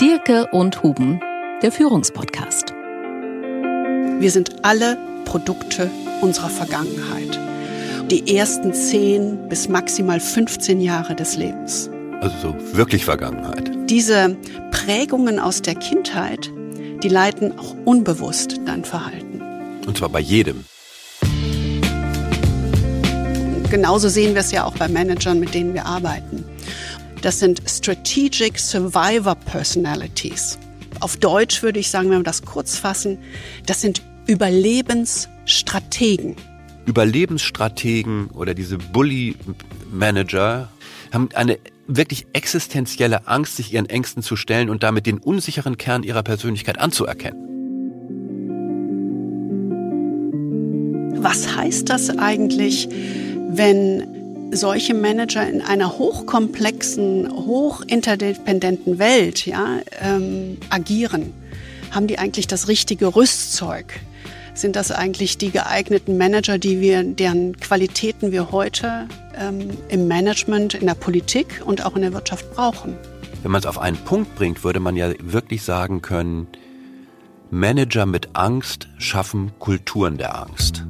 Dirke und Huben, der Führungspodcast. Wir sind alle Produkte unserer Vergangenheit. Die ersten 10 bis maximal 15 Jahre des Lebens. Also so wirklich Vergangenheit. Diese Prägungen aus der Kindheit, die leiten auch unbewusst dein Verhalten. Und zwar bei jedem. Genauso sehen wir es ja auch bei Managern, mit denen wir arbeiten. Das sind Strategic Survivor Personalities. Auf Deutsch würde ich sagen, wenn wir das kurz fassen, das sind Überlebensstrategen. Überlebensstrategen oder diese Bully-Manager haben eine wirklich existenzielle Angst, sich ihren Ängsten zu stellen und damit den unsicheren Kern ihrer Persönlichkeit anzuerkennen. Was heißt das eigentlich, wenn solche Manager in einer hochkomplexen, hochinterdependenten Welt ja, ähm, agieren? Haben die eigentlich das richtige Rüstzeug? Sind das eigentlich die geeigneten Manager, die wir, deren Qualitäten wir heute ähm, im Management, in der Politik und auch in der Wirtschaft brauchen? Wenn man es auf einen Punkt bringt, würde man ja wirklich sagen können, Manager mit Angst schaffen Kulturen der Angst.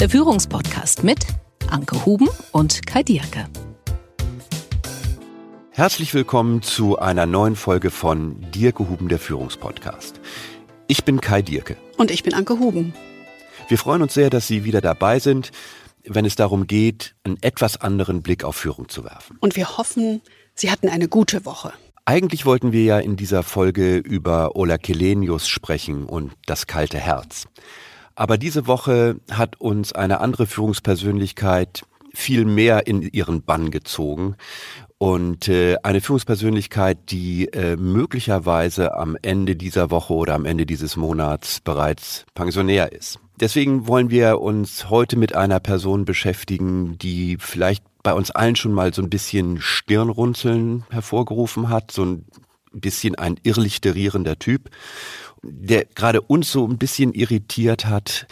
Der Führungspodcast mit Anke Huben und Kai Dierke. Herzlich willkommen zu einer neuen Folge von Dirke Huben, der Führungspodcast. Ich bin Kai Dierke. Und ich bin Anke Huben. Wir freuen uns sehr, dass Sie wieder dabei sind, wenn es darum geht, einen etwas anderen Blick auf Führung zu werfen. Und wir hoffen, Sie hatten eine gute Woche. Eigentlich wollten wir ja in dieser Folge über Ola Kelenius sprechen und das kalte Herz. Aber diese Woche hat uns eine andere Führungspersönlichkeit viel mehr in ihren Bann gezogen. Und äh, eine Führungspersönlichkeit, die äh, möglicherweise am Ende dieser Woche oder am Ende dieses Monats bereits pensionär ist. Deswegen wollen wir uns heute mit einer Person beschäftigen, die vielleicht bei uns allen schon mal so ein bisschen Stirnrunzeln hervorgerufen hat, so ein bisschen ein irrlichterierender Typ der gerade uns so ein bisschen irritiert hat,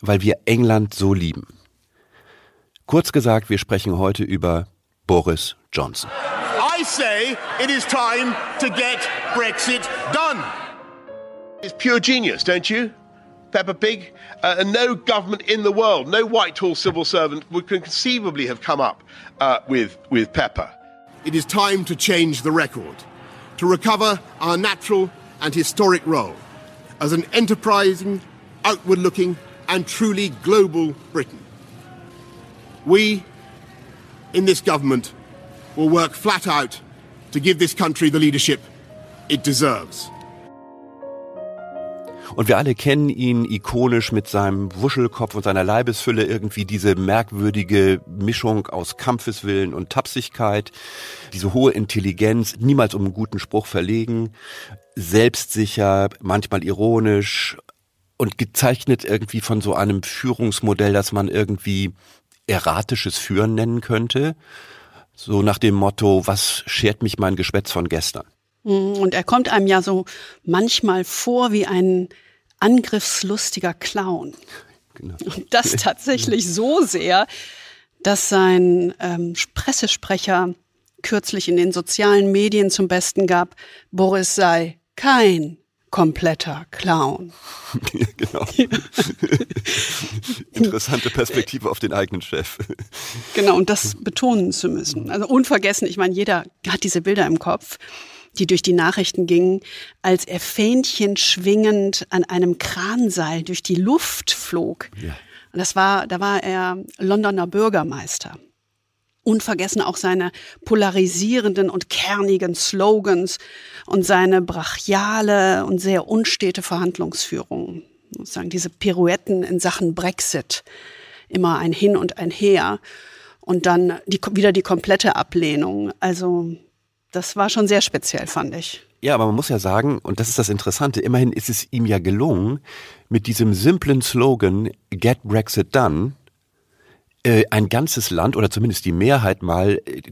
weil wir England so lieben. Kurz gesagt, wir sprechen heute über Boris Johnson. I say it is time to get Brexit done. It's pure genius, don't you? Peppa Pig, uh, and no government in the world, no Whitehall civil servant would conceivably have come up uh, with, with Pepper. It is time to change the record, to recover our natural and historic role as an enterprising, outward looking, and truly global Britain. We, in this government, will work flat out to give this country the leadership it deserves. Und wir alle kennen ihn ikonisch mit seinem Wuschelkopf und seiner Leibesfülle irgendwie diese merkwürdige Mischung aus Kampfeswillen und Tapsigkeit, diese hohe Intelligenz, niemals um einen guten Spruch verlegen, selbstsicher, manchmal ironisch und gezeichnet irgendwie von so einem Führungsmodell, das man irgendwie erratisches Führen nennen könnte. So nach dem Motto, was schert mich mein Geschwätz von gestern? Mhm, und er kommt einem ja so manchmal vor wie ein angriffslustiger Clown. Genau. Und das tatsächlich so sehr, dass sein ähm, Pressesprecher kürzlich in den sozialen Medien zum Besten gab, Boris sei kein kompletter Clown. Ja, genau. Interessante Perspektive auf den eigenen Chef. Genau, und das betonen zu müssen. Also unvergessen, ich meine, jeder hat diese Bilder im Kopf, die durch die Nachrichten gingen, als er Fähnchen schwingend an einem Kranseil durch die Luft flog. Ja. Und das war, da war er Londoner Bürgermeister. Unvergessen auch seine polarisierenden und kernigen Slogans und seine brachiale und sehr unstete Verhandlungsführung. Sozusagen diese Pirouetten in Sachen Brexit. Immer ein Hin und ein Her. Und dann die, wieder die komplette Ablehnung. Also, das war schon sehr speziell, fand ich. Ja, aber man muss ja sagen, und das ist das Interessante, immerhin ist es ihm ja gelungen, mit diesem simplen Slogan Get Brexit Done äh, ein ganzes Land oder zumindest die Mehrheit mal äh,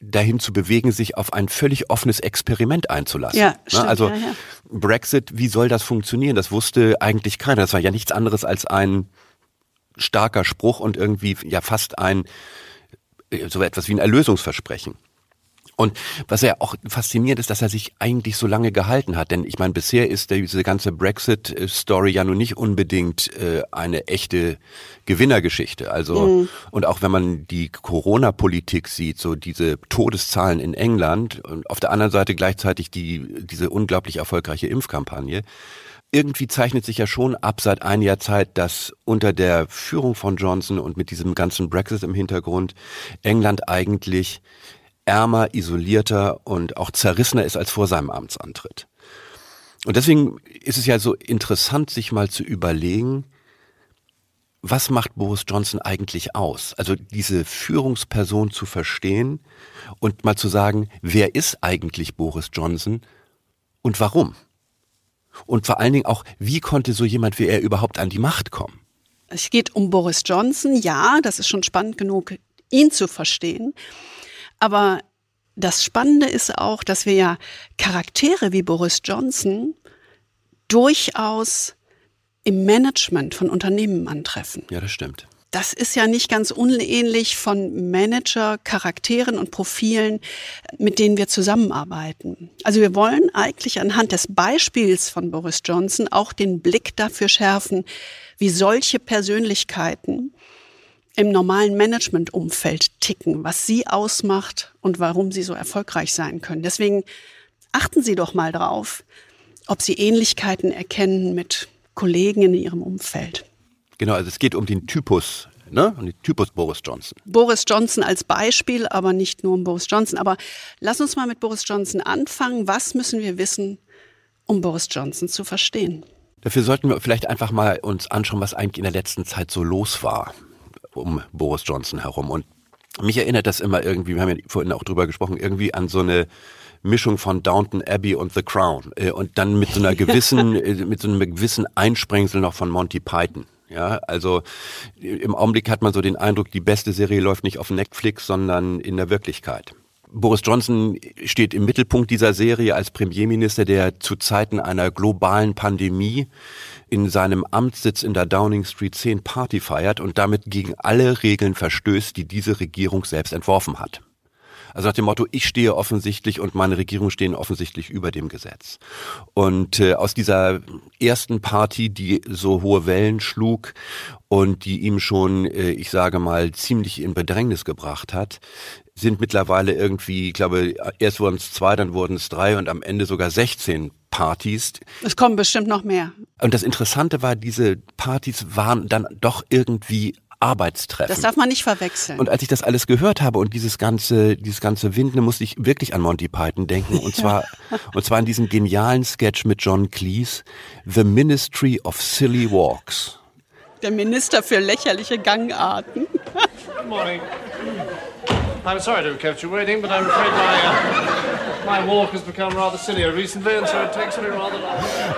dahin zu bewegen, sich auf ein völlig offenes Experiment einzulassen. Ja, ne, stimmt, also ja, ja. Brexit, wie soll das funktionieren? Das wusste eigentlich keiner. Das war ja nichts anderes als ein starker Spruch und irgendwie ja fast ein äh, so etwas wie ein Erlösungsversprechen. Und was ja auch fasziniert ist, dass er sich eigentlich so lange gehalten hat. Denn ich meine, bisher ist diese ganze Brexit-Story ja nun nicht unbedingt äh, eine echte Gewinnergeschichte. Also, mhm. und auch wenn man die Corona-Politik sieht, so diese Todeszahlen in England und auf der anderen Seite gleichzeitig die, diese unglaublich erfolgreiche Impfkampagne, irgendwie zeichnet sich ja schon ab seit ein Jahr Zeit, dass unter der Führung von Johnson und mit diesem ganzen Brexit im Hintergrund England eigentlich ärmer, isolierter und auch zerrissener ist als vor seinem Amtsantritt. Und deswegen ist es ja so interessant, sich mal zu überlegen, was macht Boris Johnson eigentlich aus? Also diese Führungsperson zu verstehen und mal zu sagen, wer ist eigentlich Boris Johnson und warum? Und vor allen Dingen auch, wie konnte so jemand wie er überhaupt an die Macht kommen? Es geht um Boris Johnson, ja, das ist schon spannend genug, ihn zu verstehen. Aber das Spannende ist auch, dass wir ja Charaktere wie Boris Johnson durchaus im Management von Unternehmen antreffen. Ja, das stimmt. Das ist ja nicht ganz unähnlich von Manager, Charakteren und Profilen, mit denen wir zusammenarbeiten. Also wir wollen eigentlich anhand des Beispiels von Boris Johnson auch den Blick dafür schärfen, wie solche Persönlichkeiten im normalen Managementumfeld ticken, was sie ausmacht und warum sie so erfolgreich sein können. Deswegen achten Sie doch mal drauf, ob Sie Ähnlichkeiten erkennen mit Kollegen in Ihrem Umfeld. Genau, also es geht um den Typus Ne? Und den Typus Boris Johnson. Boris Johnson als Beispiel, aber nicht nur um Boris Johnson. Aber lass uns mal mit Boris Johnson anfangen. Was müssen wir wissen, um Boris Johnson zu verstehen? Dafür sollten wir vielleicht einfach mal uns anschauen, was eigentlich in der letzten Zeit so los war um Boris Johnson herum. Und mich erinnert das immer irgendwie, wir haben ja vorhin auch drüber gesprochen, irgendwie an so eine Mischung von Downton Abbey und The Crown. Äh, und dann mit so einer gewissen, äh, mit so einem gewissen Einsprengsel noch von Monty Python. Ja, also im Augenblick hat man so den Eindruck, die beste Serie läuft nicht auf Netflix, sondern in der Wirklichkeit. Boris Johnson steht im Mittelpunkt dieser Serie als Premierminister, der zu Zeiten einer globalen Pandemie in seinem Amtssitz in der Downing Street 10 Party feiert und damit gegen alle Regeln verstößt, die diese Regierung selbst entworfen hat. Also nach dem Motto, ich stehe offensichtlich und meine Regierung stehen offensichtlich über dem Gesetz. Und äh, aus dieser ersten Party, die so hohe Wellen schlug und die ihm schon, äh, ich sage mal, ziemlich in Bedrängnis gebracht hat, sind mittlerweile irgendwie, ich glaube, erst wurden es zwei, dann wurden es drei und am Ende sogar 16 Partys. Es kommen bestimmt noch mehr. Und das Interessante war, diese Partys waren dann doch irgendwie Arbeitstreffen. Das darf man nicht verwechseln. Und als ich das alles gehört habe und dieses ganze, dieses ganze Winden, musste ich wirklich an Monty Python denken. Und zwar, und zwar an diesen genialen Sketch mit John Cleese, The Ministry of Silly Walks. Der Minister für lächerliche Gangarten. Good morning. I'm sorry to have kept you waiting, but I'm afraid my, uh,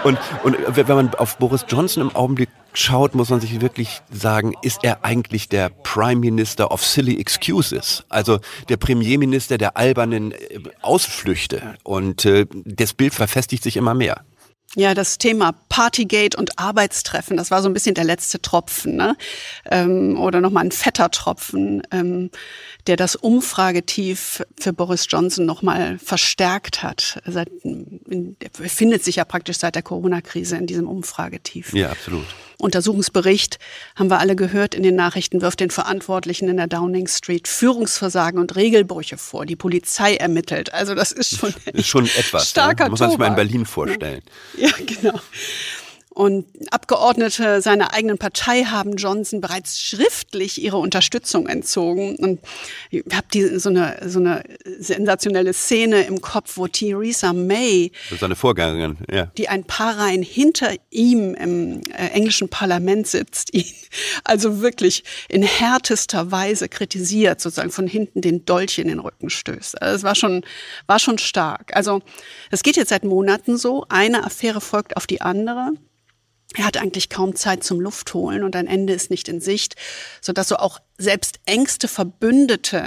Und, und wenn man auf Boris Johnson im Augenblick schaut, muss man sich wirklich sagen, ist er eigentlich der Prime Minister of Silly Excuses? Also der Premierminister der albernen äh, Ausflüchte. Und äh, das Bild verfestigt sich immer mehr. Ja, das Thema Partygate und Arbeitstreffen, das war so ein bisschen der letzte Tropfen, ne? Ähm, oder nochmal ein fetter Tropfen, ähm, der das Umfragetief für Boris Johnson nochmal verstärkt hat. Seit, in, der befindet sich ja praktisch seit der Corona-Krise in diesem Umfragetief. Ja, absolut. Untersuchungsbericht, haben wir alle gehört in den Nachrichten, wirft den Verantwortlichen in der Downing Street Führungsversagen und Regelbrüche vor. Die Polizei ermittelt. Also das ist schon, ist schon etwas. Starker ja. Muss man sich mal in Berlin vorstellen. Ja, genau. Und Abgeordnete seiner eigenen Partei haben Johnson bereits schriftlich ihre Unterstützung entzogen. Und ich habe so eine, so eine sensationelle Szene im Kopf, wo Theresa May, seine Vorgängerin, ja. die ein paar Reihen hinter ihm im äh, englischen Parlament sitzt, ihn also wirklich in härtester Weise kritisiert, sozusagen von hinten den Dolch in den Rücken stößt. Also es war schon, war schon stark. Also es geht jetzt seit Monaten so. Eine Affäre folgt auf die andere. Er hat eigentlich kaum Zeit zum Luftholen und ein Ende ist nicht in Sicht, so dass so auch selbst engste Verbündete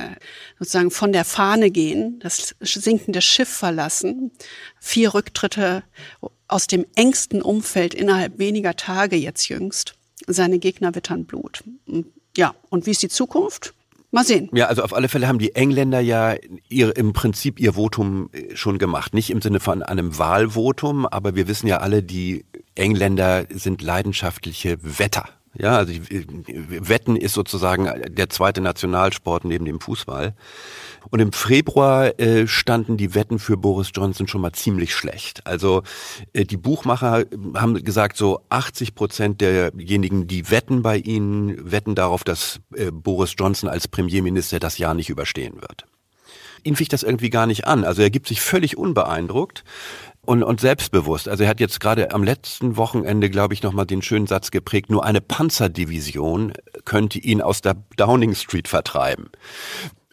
sozusagen von der Fahne gehen, das sinkende Schiff verlassen, vier Rücktritte aus dem engsten Umfeld innerhalb weniger Tage jetzt jüngst. Seine Gegner wittern Blut. Ja, und wie ist die Zukunft? Mal sehen. Ja, also auf alle Fälle haben die Engländer ja ihr, im Prinzip ihr Votum äh, schon gemacht. Nicht im Sinne von einem Wahlvotum, aber wir wissen ja alle, die Engländer sind leidenschaftliche Wetter. Ja, also Wetten ist sozusagen der zweite Nationalsport neben dem Fußball. Und im Februar äh, standen die Wetten für Boris Johnson schon mal ziemlich schlecht. Also äh, die Buchmacher haben gesagt, so 80 Prozent derjenigen, die wetten bei ihnen, wetten darauf, dass äh, Boris Johnson als Premierminister das Jahr nicht überstehen wird. Ihn ficht das irgendwie gar nicht an. Also er gibt sich völlig unbeeindruckt und, und selbstbewusst. Also er hat jetzt gerade am letzten Wochenende, glaube ich, nochmal den schönen Satz geprägt, nur eine Panzerdivision könnte ihn aus der Downing Street vertreiben.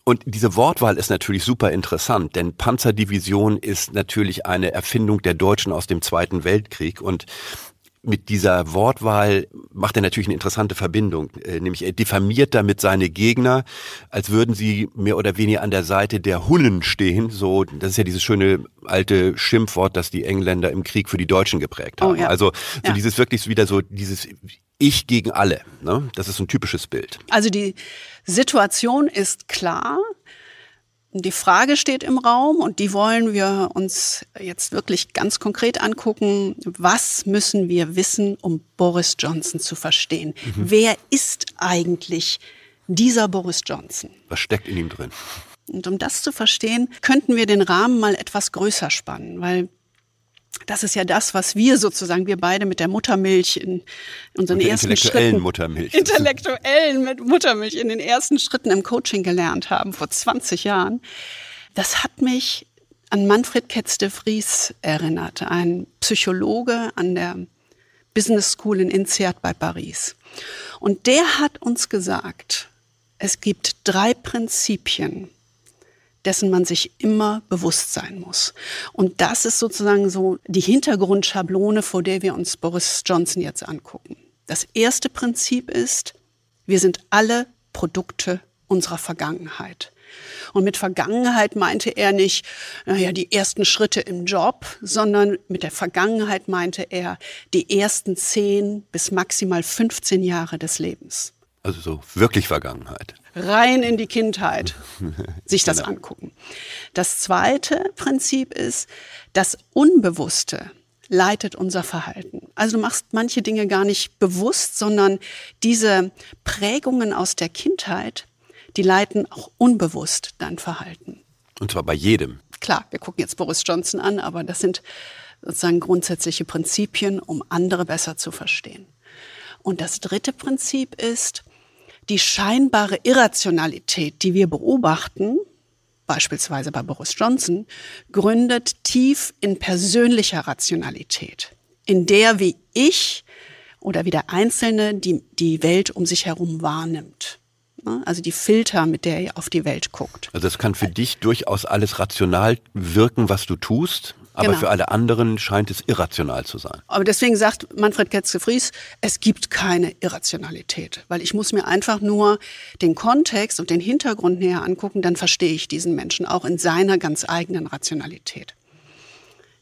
Und diese Wortwahl ist natürlich super interessant, denn Panzerdivision ist natürlich eine Erfindung der Deutschen aus dem Zweiten Weltkrieg und mit dieser Wortwahl macht er natürlich eine interessante Verbindung, äh, nämlich er diffamiert damit seine Gegner, als würden sie mehr oder weniger an der Seite der Hunnen stehen. So, das ist ja dieses schöne alte Schimpfwort, das die Engländer im Krieg für die Deutschen geprägt haben. Oh, ja. Also so ja. dieses wirklich wieder so dieses Ich gegen alle. Ne? Das ist ein typisches Bild. Also die Situation ist klar. Die Frage steht im Raum und die wollen wir uns jetzt wirklich ganz konkret angucken. Was müssen wir wissen, um Boris Johnson zu verstehen? Mhm. Wer ist eigentlich dieser Boris Johnson? Was steckt in ihm drin? Und um das zu verstehen, könnten wir den Rahmen mal etwas größer spannen, weil das ist ja das, was wir sozusagen, wir beide mit der Muttermilch in unseren mit ersten intellektuellen Schritten, Muttermilch. intellektuellen mit Muttermilch in den ersten Schritten im Coaching gelernt haben vor 20 Jahren. Das hat mich an Manfred Ketz de Vries erinnert, ein Psychologe an der Business School in INSEAD bei Paris. Und der hat uns gesagt, es gibt drei Prinzipien, dessen man sich immer bewusst sein muss. Und das ist sozusagen so die Hintergrundschablone, vor der wir uns Boris Johnson jetzt angucken. Das erste Prinzip ist, wir sind alle Produkte unserer Vergangenheit. Und mit Vergangenheit meinte er nicht, naja, die ersten Schritte im Job, sondern mit der Vergangenheit meinte er die ersten zehn bis maximal 15 Jahre des Lebens. Also so wirklich Vergangenheit rein in die Kindheit sich das angucken. Das zweite Prinzip ist, das Unbewusste leitet unser Verhalten. Also du machst manche Dinge gar nicht bewusst, sondern diese Prägungen aus der Kindheit, die leiten auch unbewusst dein Verhalten. Und zwar bei jedem. Klar, wir gucken jetzt Boris Johnson an, aber das sind sozusagen grundsätzliche Prinzipien, um andere besser zu verstehen. Und das dritte Prinzip ist, die scheinbare Irrationalität, die wir beobachten, beispielsweise bei Boris Johnson, gründet tief in persönlicher Rationalität, in der wie ich oder wie der Einzelne die, die Welt um sich herum wahrnimmt. Also die Filter, mit der er auf die Welt guckt. Also das kann für dich durchaus alles rational wirken, was du tust. Aber genau. für alle anderen scheint es irrational zu sein. Aber deswegen sagt Manfred Ketzke-Fries, es gibt keine Irrationalität, weil ich muss mir einfach nur den Kontext und den Hintergrund näher angucken, dann verstehe ich diesen Menschen auch in seiner ganz eigenen Rationalität.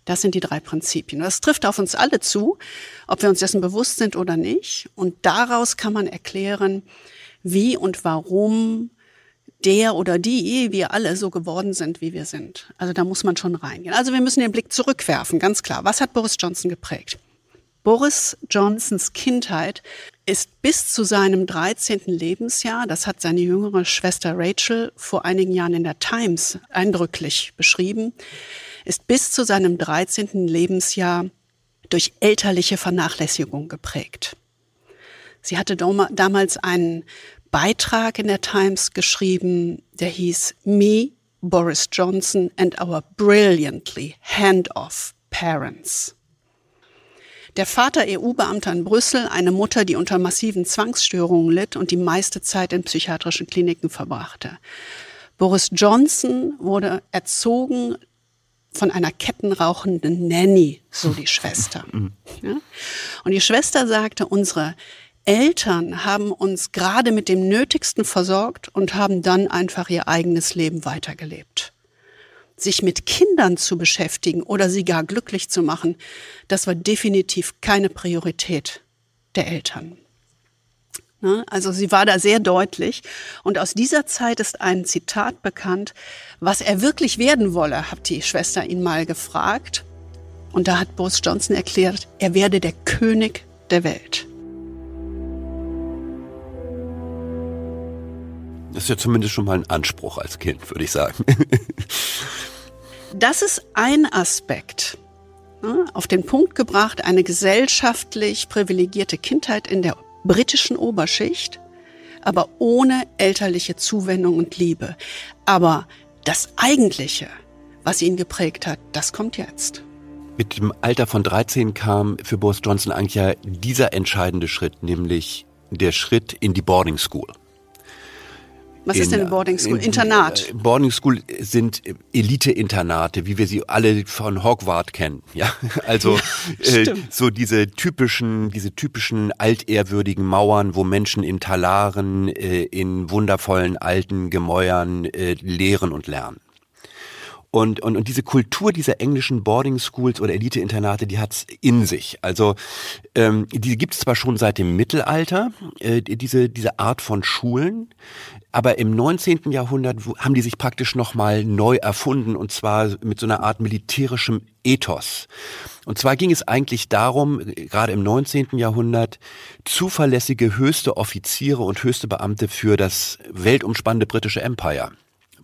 Das sind die drei Prinzipien. Das trifft auf uns alle zu, ob wir uns dessen bewusst sind oder nicht. Und daraus kann man erklären, wie und warum der oder die, wir alle so geworden sind, wie wir sind. Also da muss man schon reingehen. Also wir müssen den Blick zurückwerfen, ganz klar. Was hat Boris Johnson geprägt? Boris Johnsons Kindheit ist bis zu seinem 13. Lebensjahr, das hat seine jüngere Schwester Rachel vor einigen Jahren in der Times eindrücklich beschrieben, ist bis zu seinem 13. Lebensjahr durch elterliche Vernachlässigung geprägt. Sie hatte damals einen Beitrag in der Times geschrieben, der hieß Me, Boris Johnson and our brilliantly hand-off parents. Der Vater EU-Beamter in Brüssel, eine Mutter, die unter massiven Zwangsstörungen litt und die meiste Zeit in psychiatrischen Kliniken verbrachte. Boris Johnson wurde erzogen von einer kettenrauchenden Nanny, so die Schwester. Ja? Und die Schwester sagte, unsere Eltern haben uns gerade mit dem Nötigsten versorgt und haben dann einfach ihr eigenes Leben weitergelebt. Sich mit Kindern zu beschäftigen oder sie gar glücklich zu machen, das war definitiv keine Priorität der Eltern. Ne? Also sie war da sehr deutlich. Und aus dieser Zeit ist ein Zitat bekannt, was er wirklich werden wolle, hat die Schwester ihn mal gefragt. Und da hat Boris Johnson erklärt, er werde der König der Welt. Das ist ja zumindest schon mal ein Anspruch als Kind, würde ich sagen. das ist ein Aspekt. Ne, auf den Punkt gebracht, eine gesellschaftlich privilegierte Kindheit in der britischen Oberschicht, aber ohne elterliche Zuwendung und Liebe. Aber das Eigentliche, was ihn geprägt hat, das kommt jetzt. Mit dem Alter von 13 kam für Boris Johnson eigentlich ja dieser entscheidende Schritt, nämlich der Schritt in die Boarding School. Was in, ist denn Boarding School? In, Internat? Äh, Boarding School sind Elite-Internate, wie wir sie alle von Hogwarts kennen. Ja, also ja, äh, so diese typischen, diese typischen altehrwürdigen Mauern, wo Menschen in Talaren, äh, in wundervollen alten Gemäuern äh, lehren und lernen. Und, und, und diese Kultur dieser englischen Boarding Schools oder Elite-Internate, die hat's in sich. Also ähm, die gibt's zwar schon seit dem Mittelalter, äh, diese, diese Art von Schulen, aber im 19. Jahrhundert haben die sich praktisch nochmal neu erfunden und zwar mit so einer Art militärischem Ethos. Und zwar ging es eigentlich darum, gerade im 19. Jahrhundert, zuverlässige höchste Offiziere und höchste Beamte für das weltumspannende britische Empire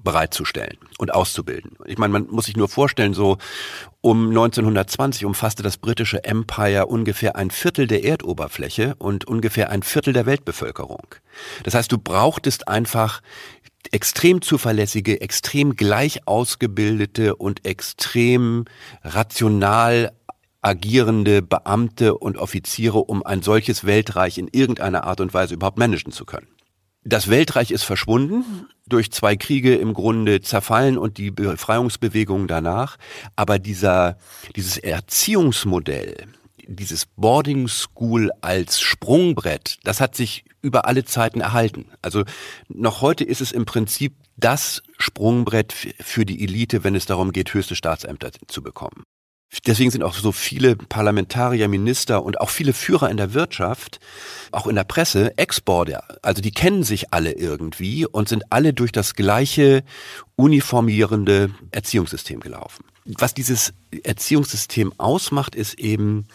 bereitzustellen und auszubilden. Ich meine, man muss sich nur vorstellen, so um 1920 umfasste das britische Empire ungefähr ein Viertel der Erdoberfläche und ungefähr ein Viertel der Weltbevölkerung. Das heißt, du brauchtest einfach extrem zuverlässige, extrem gleich ausgebildete und extrem rational agierende Beamte und Offiziere, um ein solches Weltreich in irgendeiner Art und Weise überhaupt managen zu können. Das Weltreich ist verschwunden, durch zwei Kriege im Grunde zerfallen und die Befreiungsbewegungen danach. Aber dieser, dieses Erziehungsmodell, dieses Boarding School als Sprungbrett, das hat sich über alle Zeiten erhalten. Also noch heute ist es im Prinzip das Sprungbrett für die Elite, wenn es darum geht, höchste Staatsämter zu bekommen. Deswegen sind auch so viele Parlamentarier, Minister und auch viele Führer in der Wirtschaft, auch in der Presse, Exporter. Also die kennen sich alle irgendwie und sind alle durch das gleiche uniformierende Erziehungssystem gelaufen. Was dieses Erziehungssystem ausmacht, ist eben,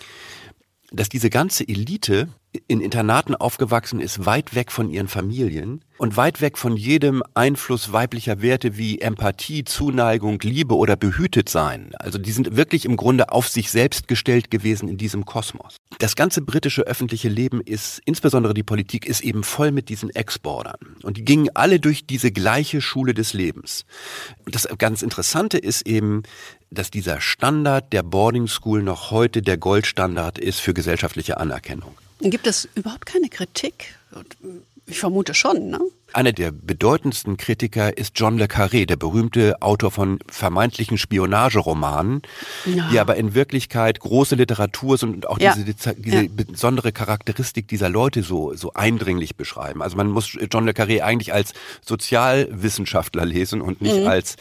dass diese ganze Elite in Internaten aufgewachsen ist, weit weg von ihren Familien und weit weg von jedem Einfluss weiblicher Werte wie Empathie, Zuneigung, Liebe oder behütet sein. Also die sind wirklich im Grunde auf sich selbst gestellt gewesen in diesem Kosmos. Das ganze britische öffentliche Leben ist, insbesondere die Politik, ist eben voll mit diesen Exportern. Und die gingen alle durch diese gleiche Schule des Lebens. Und das ganz Interessante ist eben, dass dieser Standard der Boarding School noch heute der Goldstandard ist für gesellschaftliche Anerkennung. Gibt es überhaupt keine Kritik? Ich vermute schon, ne? Einer der bedeutendsten Kritiker ist John le Carré, der berühmte Autor von vermeintlichen Spionageromanen, ja. die aber in Wirklichkeit große Literatur sind und auch ja. diese, diese ja. besondere Charakteristik dieser Leute so, so eindringlich beschreiben. Also man muss John le Carré eigentlich als Sozialwissenschaftler lesen und nicht mhm. als,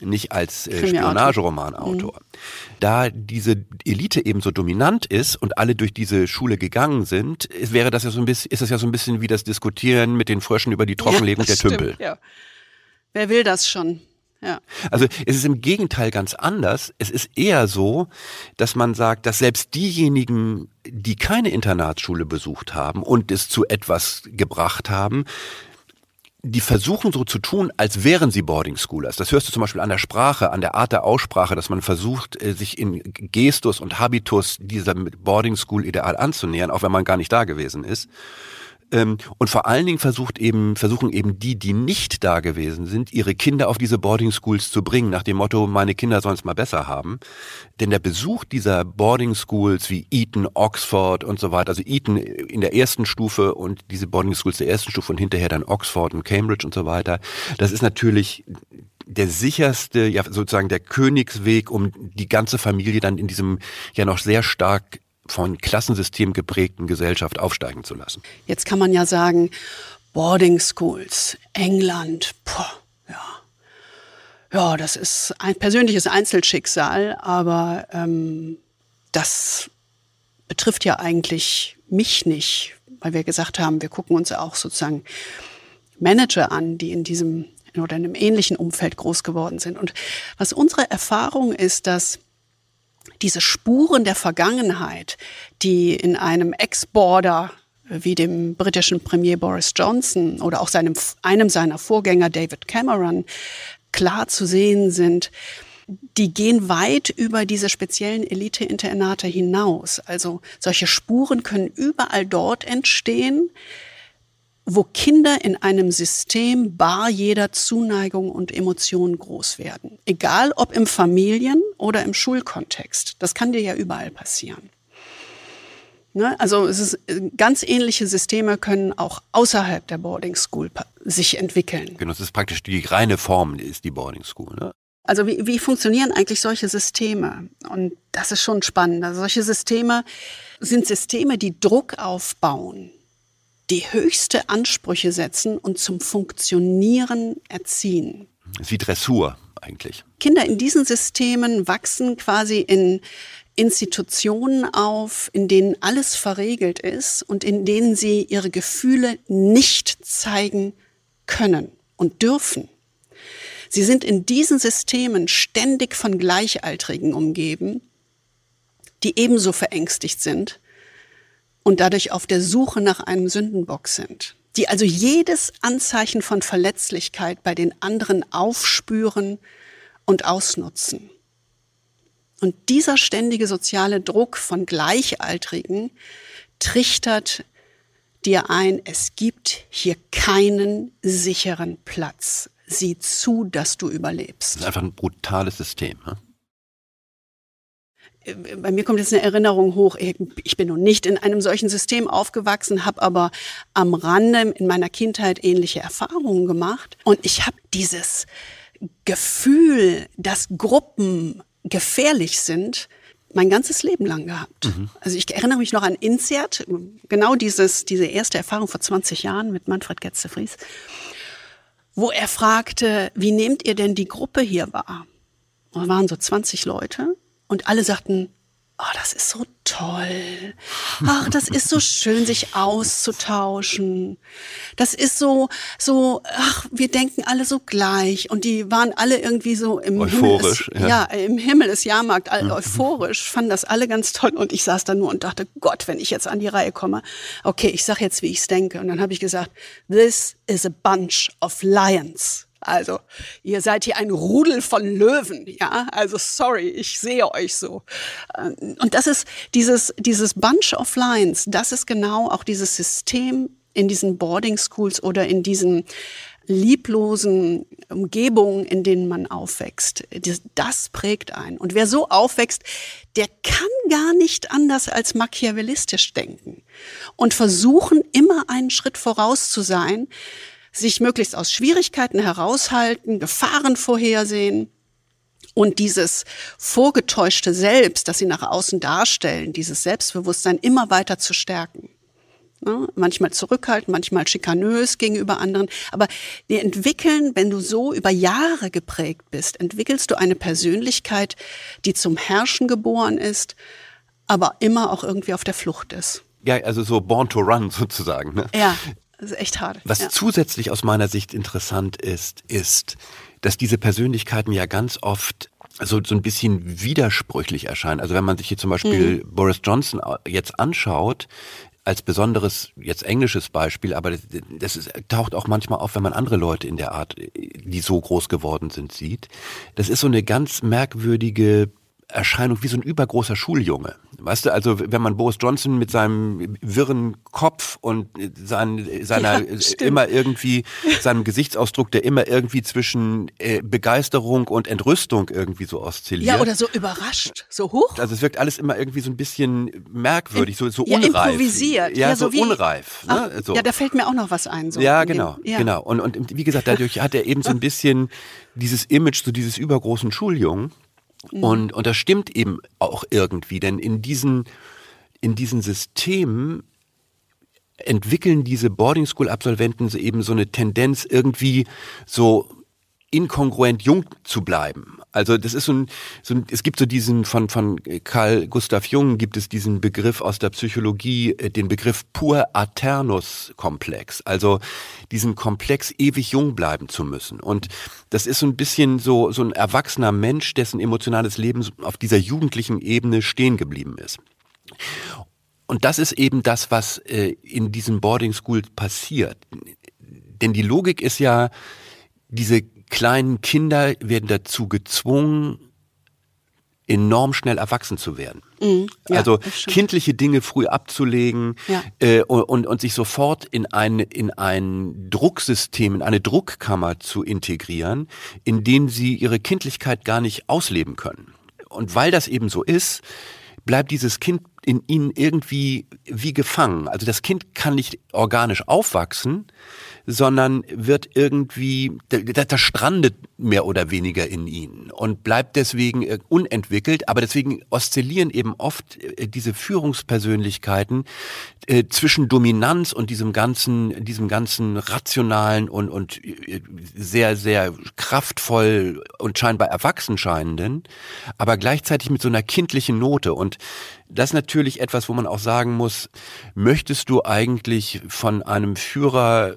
nicht als äh, Spionageromanautor. Mhm. Da diese Elite eben so dominant ist und alle durch diese Schule gegangen sind, wäre das ja so ein bisschen, ist das ja so ein bisschen wie das Diskutieren mit den Fröschen über die Trocken Trockenlegung ja, der stimmt, Tümpel. Ja. Wer will das schon? Ja. Also es ist im Gegenteil ganz anders. Es ist eher so, dass man sagt, dass selbst diejenigen, die keine Internatsschule besucht haben und es zu etwas gebracht haben, die versuchen so zu tun, als wären sie Boarding Schoolers. Das hörst du zum Beispiel an der Sprache, an der Art der Aussprache, dass man versucht, äh, sich in Gestus und Habitus dieser Boarding School Ideal anzunähern, auch wenn man gar nicht da gewesen ist. Ähm, und vor allen Dingen versucht eben, versuchen eben die, die nicht da gewesen sind, ihre Kinder auf diese Boarding Schools zu bringen, nach dem Motto, meine Kinder sollen es mal besser haben. Denn der Besuch dieser Boarding Schools wie Eton, Oxford und so weiter, also Eton in der ersten Stufe und diese Boarding Schools der ersten Stufe und hinterher dann Oxford und Cambridge und so weiter, das ist natürlich der sicherste, ja sozusagen der Königsweg, um die ganze Familie dann in diesem ja noch sehr stark von Klassensystem geprägten Gesellschaft aufsteigen zu lassen. Jetzt kann man ja sagen, Boarding Schools, England, boah, ja. Ja, das ist ein persönliches Einzelschicksal, aber ähm, das betrifft ja eigentlich mich nicht. weil wir gesagt haben, wir gucken uns auch sozusagen Manager an, die in diesem oder in einem ähnlichen Umfeld groß geworden sind. Und was unsere Erfahrung ist, dass diese Spuren der Vergangenheit, die in einem Ex-Border wie dem britischen Premier Boris Johnson oder auch seinem, einem seiner Vorgänger David Cameron klar zu sehen sind, die gehen weit über diese speziellen Elite-Internate hinaus. Also solche Spuren können überall dort entstehen, wo Kinder in einem System bar jeder Zuneigung und Emotionen groß werden. Egal ob im Familien- oder im Schulkontext. Das kann dir ja überall passieren. Ne? Also es ist, ganz ähnliche Systeme können auch außerhalb der Boarding School sich entwickeln. Genau, das ist praktisch die reine Form, ist die Boarding School. Ne? Also wie, wie funktionieren eigentlich solche Systeme? Und das ist schon spannend. Also solche Systeme sind Systeme, die Druck aufbauen, die höchste Ansprüche setzen und zum Funktionieren erziehen. Das ist wie Dressur eigentlich. Kinder in diesen Systemen wachsen quasi in Institutionen auf, in denen alles verregelt ist und in denen sie ihre Gefühle nicht zeigen können und dürfen. Sie sind in diesen Systemen ständig von Gleichaltrigen umgeben, die ebenso verängstigt sind und dadurch auf der Suche nach einem Sündenbock sind, die also jedes Anzeichen von Verletzlichkeit bei den anderen aufspüren und ausnutzen. Und dieser ständige soziale Druck von Gleichaltrigen trichtert dir ein, es gibt hier keinen sicheren Platz. Sieh zu, dass du überlebst. Das ist einfach ein brutales System. Ne? Bei mir kommt jetzt eine Erinnerung hoch. Ich bin nun nicht in einem solchen System aufgewachsen, habe aber am Rande in meiner Kindheit ähnliche Erfahrungen gemacht. Und ich habe dieses Gefühl, dass Gruppen gefährlich sind, mein ganzes Leben lang gehabt. Mhm. Also ich erinnere mich noch an Insert, genau dieses, diese erste Erfahrung vor 20 Jahren mit Manfred Getze-Fries, wo er fragte, wie nehmt ihr denn die Gruppe hier wahr? Da waren so 20 Leute und alle sagten, oh, das ist so toll. Ach, das ist so schön, sich auszutauschen. Das ist so, so, ach, wir denken alle so gleich. Und die waren alle irgendwie so im euphorisch, Himmel. Ist, ja. ja. im Himmel ist Jahrmarkt, mhm. euphorisch, fanden das alle ganz toll. Und ich saß da nur und dachte, Gott, wenn ich jetzt an die Reihe komme. Okay, ich sag jetzt, wie ich es denke. Und dann habe ich gesagt, this is a bunch of lions. Also, ihr seid hier ein Rudel von Löwen, ja? Also, sorry, ich sehe euch so. Ähm, und das ist dieses, dieses Bunch of Lines, das ist genau auch dieses System in diesen Boarding Schools oder in diesen lieblosen Umgebungen, in denen man aufwächst. Das prägt einen. Und wer so aufwächst, der kann gar nicht anders als machiavellistisch denken und versuchen, immer einen Schritt voraus zu sein, sich möglichst aus Schwierigkeiten heraushalten, Gefahren vorhersehen. Und dieses vorgetäuschte Selbst, das sie nach außen darstellen, dieses Selbstbewusstsein immer weiter zu stärken. Ne? Manchmal zurückhalten, manchmal schikanös gegenüber anderen. Aber die entwickeln, wenn du so über Jahre geprägt bist, entwickelst du eine Persönlichkeit, die zum Herrschen geboren ist, aber immer auch irgendwie auf der Flucht ist. Ja, also so born to run sozusagen. Ne? Ja. Das ist echt hart. Was ja. zusätzlich aus meiner Sicht interessant ist, ist, dass diese Persönlichkeiten ja ganz oft so, so ein bisschen widersprüchlich erscheinen. Also wenn man sich hier zum Beispiel mhm. Boris Johnson jetzt anschaut, als besonderes, jetzt englisches Beispiel, aber das, das ist, taucht auch manchmal auf, wenn man andere Leute in der Art, die so groß geworden sind, sieht. Das ist so eine ganz merkwürdige Erscheinung wie so ein übergroßer Schuljunge. Weißt du, also wenn man Boris Johnson mit seinem wirren Kopf und sein, seiner ja, immer irgendwie, seinem Gesichtsausdruck, der immer irgendwie zwischen äh, Begeisterung und Entrüstung irgendwie so oszilliert. Ja, oder so überrascht, so hoch. Also es wirkt alles immer irgendwie so ein bisschen merkwürdig, so, so ja, unreif. improvisiert. Ja, ja so, so wie, unreif. Ne? Ach, so. Ja, da fällt mir auch noch was ein. So ja, genau, ja. genau. Und, und wie gesagt, dadurch hat er eben so ein bisschen dieses Image, so dieses übergroßen Schuljungen. Mhm. Und, und das stimmt eben auch irgendwie, denn in diesen, in diesen Systemen entwickeln diese Boarding School Absolventen eben so eine Tendenz irgendwie so inkongruent jung zu bleiben. Also das ist so ein, so ein, es gibt so diesen von von Karl Gustav Jung gibt es diesen Begriff aus der Psychologie, äh, den Begriff pur aternus Komplex. Also diesen Komplex ewig jung bleiben zu müssen. Und das ist so ein bisschen so so ein erwachsener Mensch, dessen emotionales Leben auf dieser jugendlichen Ebene stehen geblieben ist. Und das ist eben das, was äh, in diesem Boarding School passiert. Denn die Logik ist ja, diese kleinen Kinder werden dazu gezwungen, enorm schnell erwachsen zu werden. Mhm, ja, also kindliche Dinge früh abzulegen ja. äh, und, und sich sofort in ein, in ein Drucksystem, in eine Druckkammer zu integrieren, in dem sie ihre Kindlichkeit gar nicht ausleben können. Und weil das eben so ist, bleibt dieses Kind in ihnen irgendwie wie gefangen. Also das Kind kann nicht organisch aufwachsen, sondern wird irgendwie, das strandet mehr oder weniger in ihnen und bleibt deswegen äh, unentwickelt. Aber deswegen oszillieren eben oft äh, diese Führungspersönlichkeiten äh, zwischen Dominanz und diesem ganzen, diesem ganzen rationalen und, und sehr, sehr kraftvoll und scheinbar erwachsen scheinenden, aber gleichzeitig mit so einer kindlichen Note. Und das ist natürlich etwas, wo man auch sagen muss, möchtest du eigentlich von einem Führer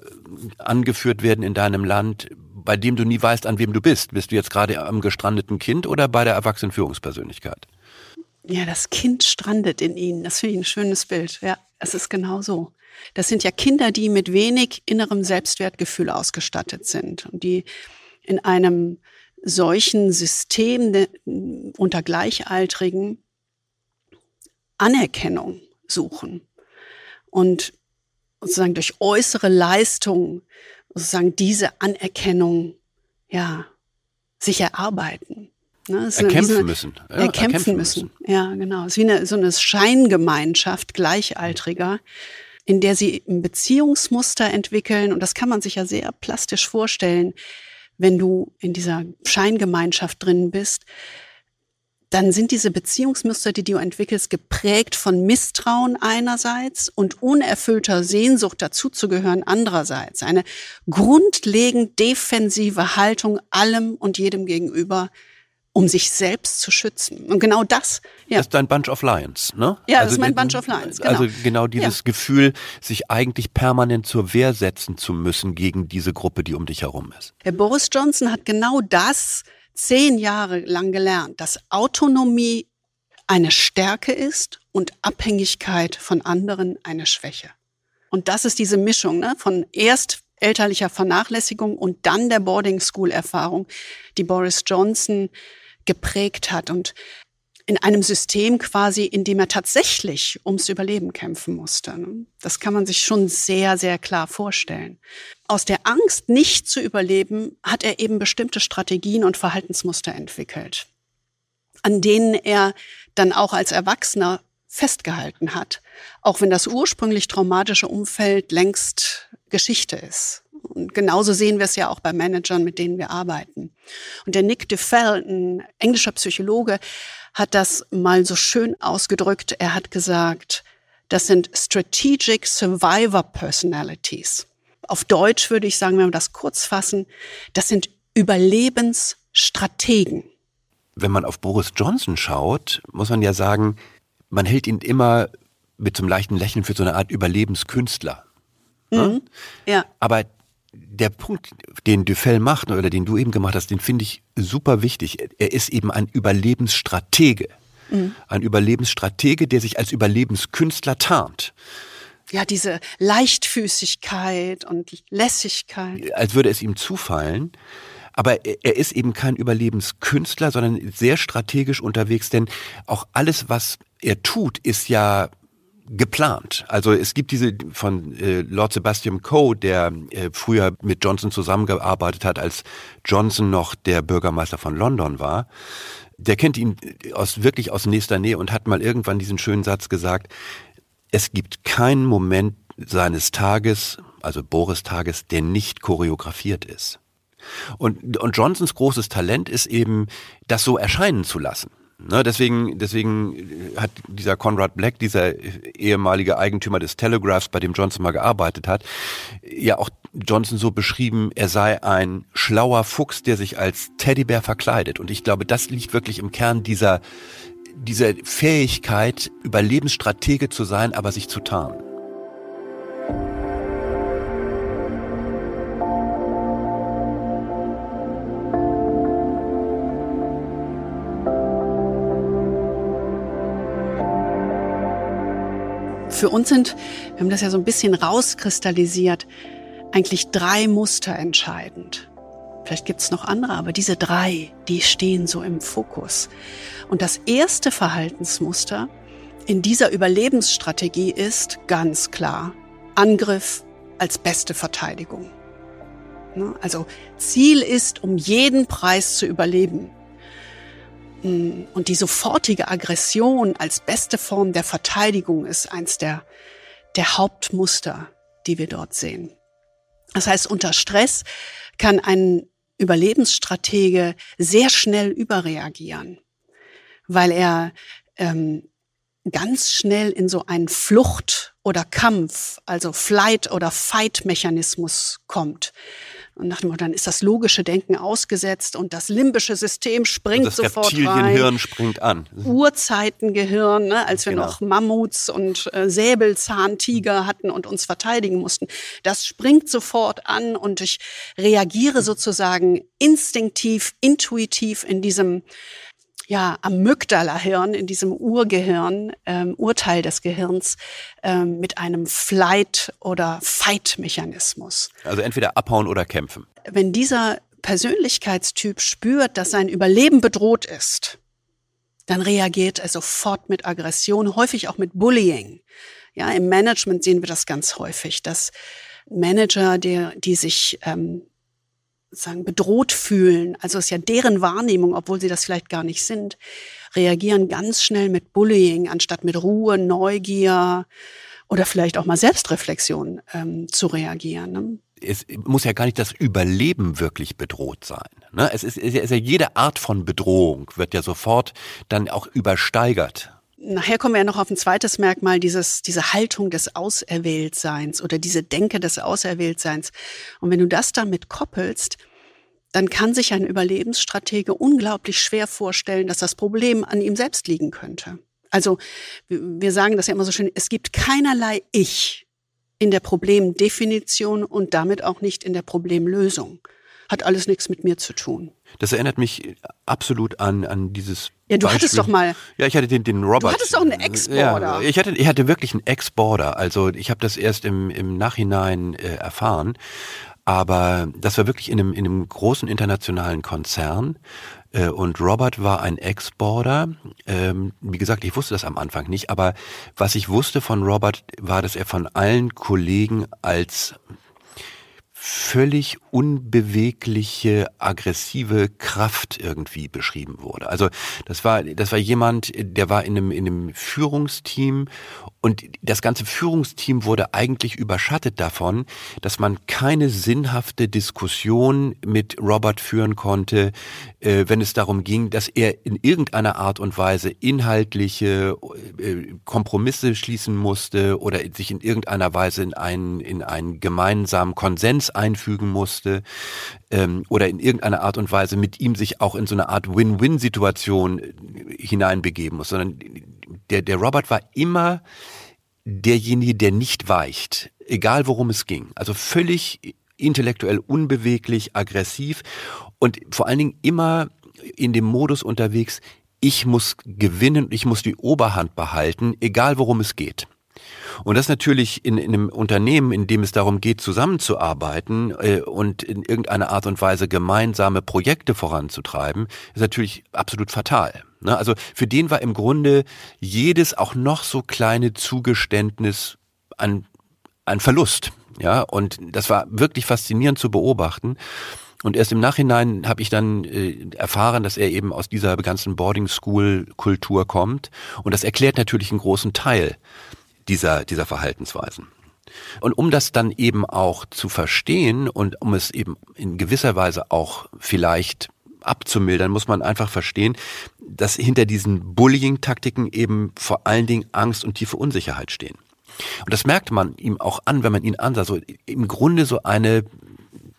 angeführt werden in deinem Land, bei dem du nie weißt, an wem du bist? Bist du jetzt gerade am gestrandeten Kind oder bei der erwachsenen Führungspersönlichkeit? Ja, das Kind strandet in ihnen. Das finde ich ein schönes Bild. Ja, es ist genau so. Das sind ja Kinder, die mit wenig innerem Selbstwertgefühl ausgestattet sind und die in einem solchen System unter Gleichaltrigen Anerkennung suchen und sozusagen durch äußere Leistung sozusagen diese Anerkennung ja sich erarbeiten. Ne? Erkämpfen eine, müssen. Ja, erkämpfen, erkämpfen müssen. müssen. Ja, genau. Es ist wie eine, so eine Scheingemeinschaft Gleichaltriger, in der sie ein Beziehungsmuster entwickeln. Und das kann man sich ja sehr plastisch vorstellen, wenn du in dieser Scheingemeinschaft drin bist dann sind diese Beziehungsmuster, die du entwickelst, geprägt von Misstrauen einerseits und unerfüllter Sehnsucht dazuzugehören andererseits. Eine grundlegend defensive Haltung allem und jedem gegenüber, um sich selbst zu schützen. Und genau das, ja. Das ist dein Bunch of Lions, ne? Ja, also, das ist mein Bunch of Lions, genau. Also genau dieses ja. Gefühl, sich eigentlich permanent zur Wehr setzen zu müssen gegen diese Gruppe, die um dich herum ist. Herr Boris Johnson hat genau das zehn Jahre lang gelernt, dass Autonomie eine Stärke ist und Abhängigkeit von anderen eine Schwäche. Und das ist diese Mischung ne, von erst elterlicher Vernachlässigung und dann der Boarding School Erfahrung, die Boris Johnson geprägt hat und in einem System quasi, in dem er tatsächlich ums Überleben kämpfen musste. Ne. Das kann man sich schon sehr, sehr klar vorstellen aus der Angst, nicht zu überleben, hat er eben bestimmte Strategien und Verhaltensmuster entwickelt, an denen er dann auch als Erwachsener festgehalten hat, auch wenn das ursprünglich traumatische Umfeld längst Geschichte ist. Und genauso sehen wir es ja auch bei Managern, mit denen wir arbeiten. Und der Nick DeFell, ein englischer Psychologe, hat das mal so schön ausgedrückt. Er hat gesagt, das sind Strategic Survivor Personalities. Auf Deutsch würde ich sagen, wenn wir das kurz fassen, das sind Überlebensstrategen. Wenn man auf Boris Johnson schaut, muss man ja sagen, man hält ihn immer mit so einem leichten Lächeln für so eine Art Überlebenskünstler. Mhm. Ja. Aber der Punkt, den Dufell macht oder den du eben gemacht hast, den finde ich super wichtig. Er ist eben ein Überlebensstratege. Mhm. Ein Überlebensstratege, der sich als Überlebenskünstler tarnt ja, diese Leichtfüßigkeit und Lässigkeit. Als würde es ihm zufallen. Aber er ist eben kein Überlebenskünstler, sondern sehr strategisch unterwegs, denn auch alles, was er tut, ist ja geplant. Also es gibt diese von äh, Lord Sebastian Coe, der äh, früher mit Johnson zusammengearbeitet hat, als Johnson noch der Bürgermeister von London war. Der kennt ihn aus wirklich aus nächster Nähe und hat mal irgendwann diesen schönen Satz gesagt: es gibt keinen Moment seines Tages, also Boris Tages, der nicht choreografiert ist. Und, und Johnsons großes Talent ist eben, das so erscheinen zu lassen. Ne, deswegen, deswegen hat dieser Conrad Black, dieser ehemalige Eigentümer des Telegraphs, bei dem Johnson mal gearbeitet hat, ja auch Johnson so beschrieben, er sei ein schlauer Fuchs, der sich als Teddybär verkleidet. Und ich glaube, das liegt wirklich im Kern dieser, dieser Fähigkeit, Überlebensstratege zu sein, aber sich zu tarnen. Für uns sind, wir haben das ja so ein bisschen rauskristallisiert, eigentlich drei Muster entscheidend. Vielleicht gibt es noch andere, aber diese drei, die stehen so im Fokus. Und das erste Verhaltensmuster in dieser Überlebensstrategie ist ganz klar Angriff als beste Verteidigung. Ne? Also Ziel ist, um jeden Preis zu überleben. Und die sofortige Aggression als beste Form der Verteidigung ist eins der, der Hauptmuster, die wir dort sehen. Das heißt, unter Stress kann ein Überlebensstratege sehr schnell überreagieren, weil er ähm, ganz schnell in so einen Flucht- oder Kampf, also Flight- oder Fight-Mechanismus kommt. Und nach dem Motto, dann ist das logische Denken ausgesetzt und das limbische System springt das sofort Reptilienhirn rein. springt an. Urzeitengehirn, ne, als wir Genau. noch Mammuts und äh, Säbelzahntiger hatten und uns verteidigen mussten. Das springt sofort an und ich reagiere sozusagen instinktiv, intuitiv in diesem ja, Amygdala-Hirn, in diesem Urgehirn, ähm, Urteil des Gehirns, ähm, mit einem Flight- oder Fight-Mechanismus. Also entweder abhauen oder kämpfen. Wenn dieser Persönlichkeitstyp spürt, dass sein Überleben bedroht ist, dann reagiert er sofort mit Aggression, häufig auch mit Bullying. Ja, im Management sehen wir das ganz häufig, dass Manager, die, die sich ähm, sagen, bedroht fühlen, also ist ja deren Wahrnehmung, obwohl sie das vielleicht gar nicht sind, reagieren ganz schnell mit Bullying, anstatt mit Ruhe, Neugier oder vielleicht auch mal Selbstreflexion ähm, zu reagieren. Ne? es muss ja gar nicht das Überleben wirklich bedroht sein. Ne? Es, ist, es ist ja jede Art von Bedrohung wird ja sofort dann auch übersteigert. Nachher kommen wir ja noch auf ein zweites Merkmal, dieses, diese Haltung des Auserwähltseins oder diese Denke des Auserwähltseins. Und wenn du das damit koppelst, dann kann sich ein Überlebensstratege unglaublich schwer vorstellen, dass das Problem an ihm selbst liegen könnte. Also wir sagen das ja immer so schön, es gibt keinerlei Ich in der Problemdefinition und damit auch nicht in der Problemlösung. Hat alles nichts mit mir zu tun. Das erinnert mich absolut an, an dieses. Ja, du Beispiel. hattest doch mal. Ja, ich hatte den, den Robert. Du hattest doch einen Ex-Border. Ja, ich hatte, ich hatte wirklich einen Ex-Border. Also ich habe das erst im, im Nachhinein äh, erfahren. Aber das war wirklich in einem, in einem großen internationalen Konzern. Äh, Und Robert war ein Ex-Border. Ähm, Wie gesagt, ich wusste das am Anfang nicht. Aber was ich wusste von Robert war, dass er von allen Kollegen als völlig unbewegliche, aggressive Kraft irgendwie beschrieben wurde. Also das war, das war jemand, der war in einem, in einem Führungsteam und das ganze Führungsteam wurde eigentlich überschattet davon, dass man keine sinnhafte Diskussion mit Robert führen konnte, äh, wenn es darum ging, dass er in irgendeiner Art und Weise inhaltliche äh, Kompromisse schließen musste oder sich in irgendeiner Weise in einen, in einen gemeinsamen Konsens einfügen musste ähm, oder in irgendeiner Art und Weise mit ihm sich auch in so eine Art Win-Win-Situation äh, hineinbegeben muss, sondern der, der Robert war immer derjenige, der nicht weicht, egal worum es ging. Also völlig intellektuell unbeweglich, aggressiv und vor allen Dingen immer in dem Modus unterwegs, ich muss gewinnen, ich muss die Oberhand behalten, egal worum es geht. Und das natürlich in, in einem Unternehmen, in dem es darum geht, zusammenzuarbeiten äh, und in irgendeiner Art und Weise gemeinsame Projekte voranzutreiben, ist natürlich absolut fatal. Ne? Also für den war im Grunde jedes auch noch so kleine Zugeständnis ein, ein Verlust. Ja, und das war wirklich faszinierend zu beobachten. Und erst im Nachhinein habe ich dann äh, erfahren, dass er eben aus dieser ganzen Boarding School Kultur kommt. Und das erklärt natürlich einen großen Teil dieser, dieser Verhaltensweisen. Und um das dann eben auch zu verstehen und um es eben in gewisser Weise auch vielleicht abzumildern, muss man einfach verstehen, dass hinter diesen Bullying-Taktiken eben vor allen Dingen Angst und tiefe Unsicherheit stehen. Und das merkt man ihm auch an, wenn man ihn ansah. So im Grunde so eine,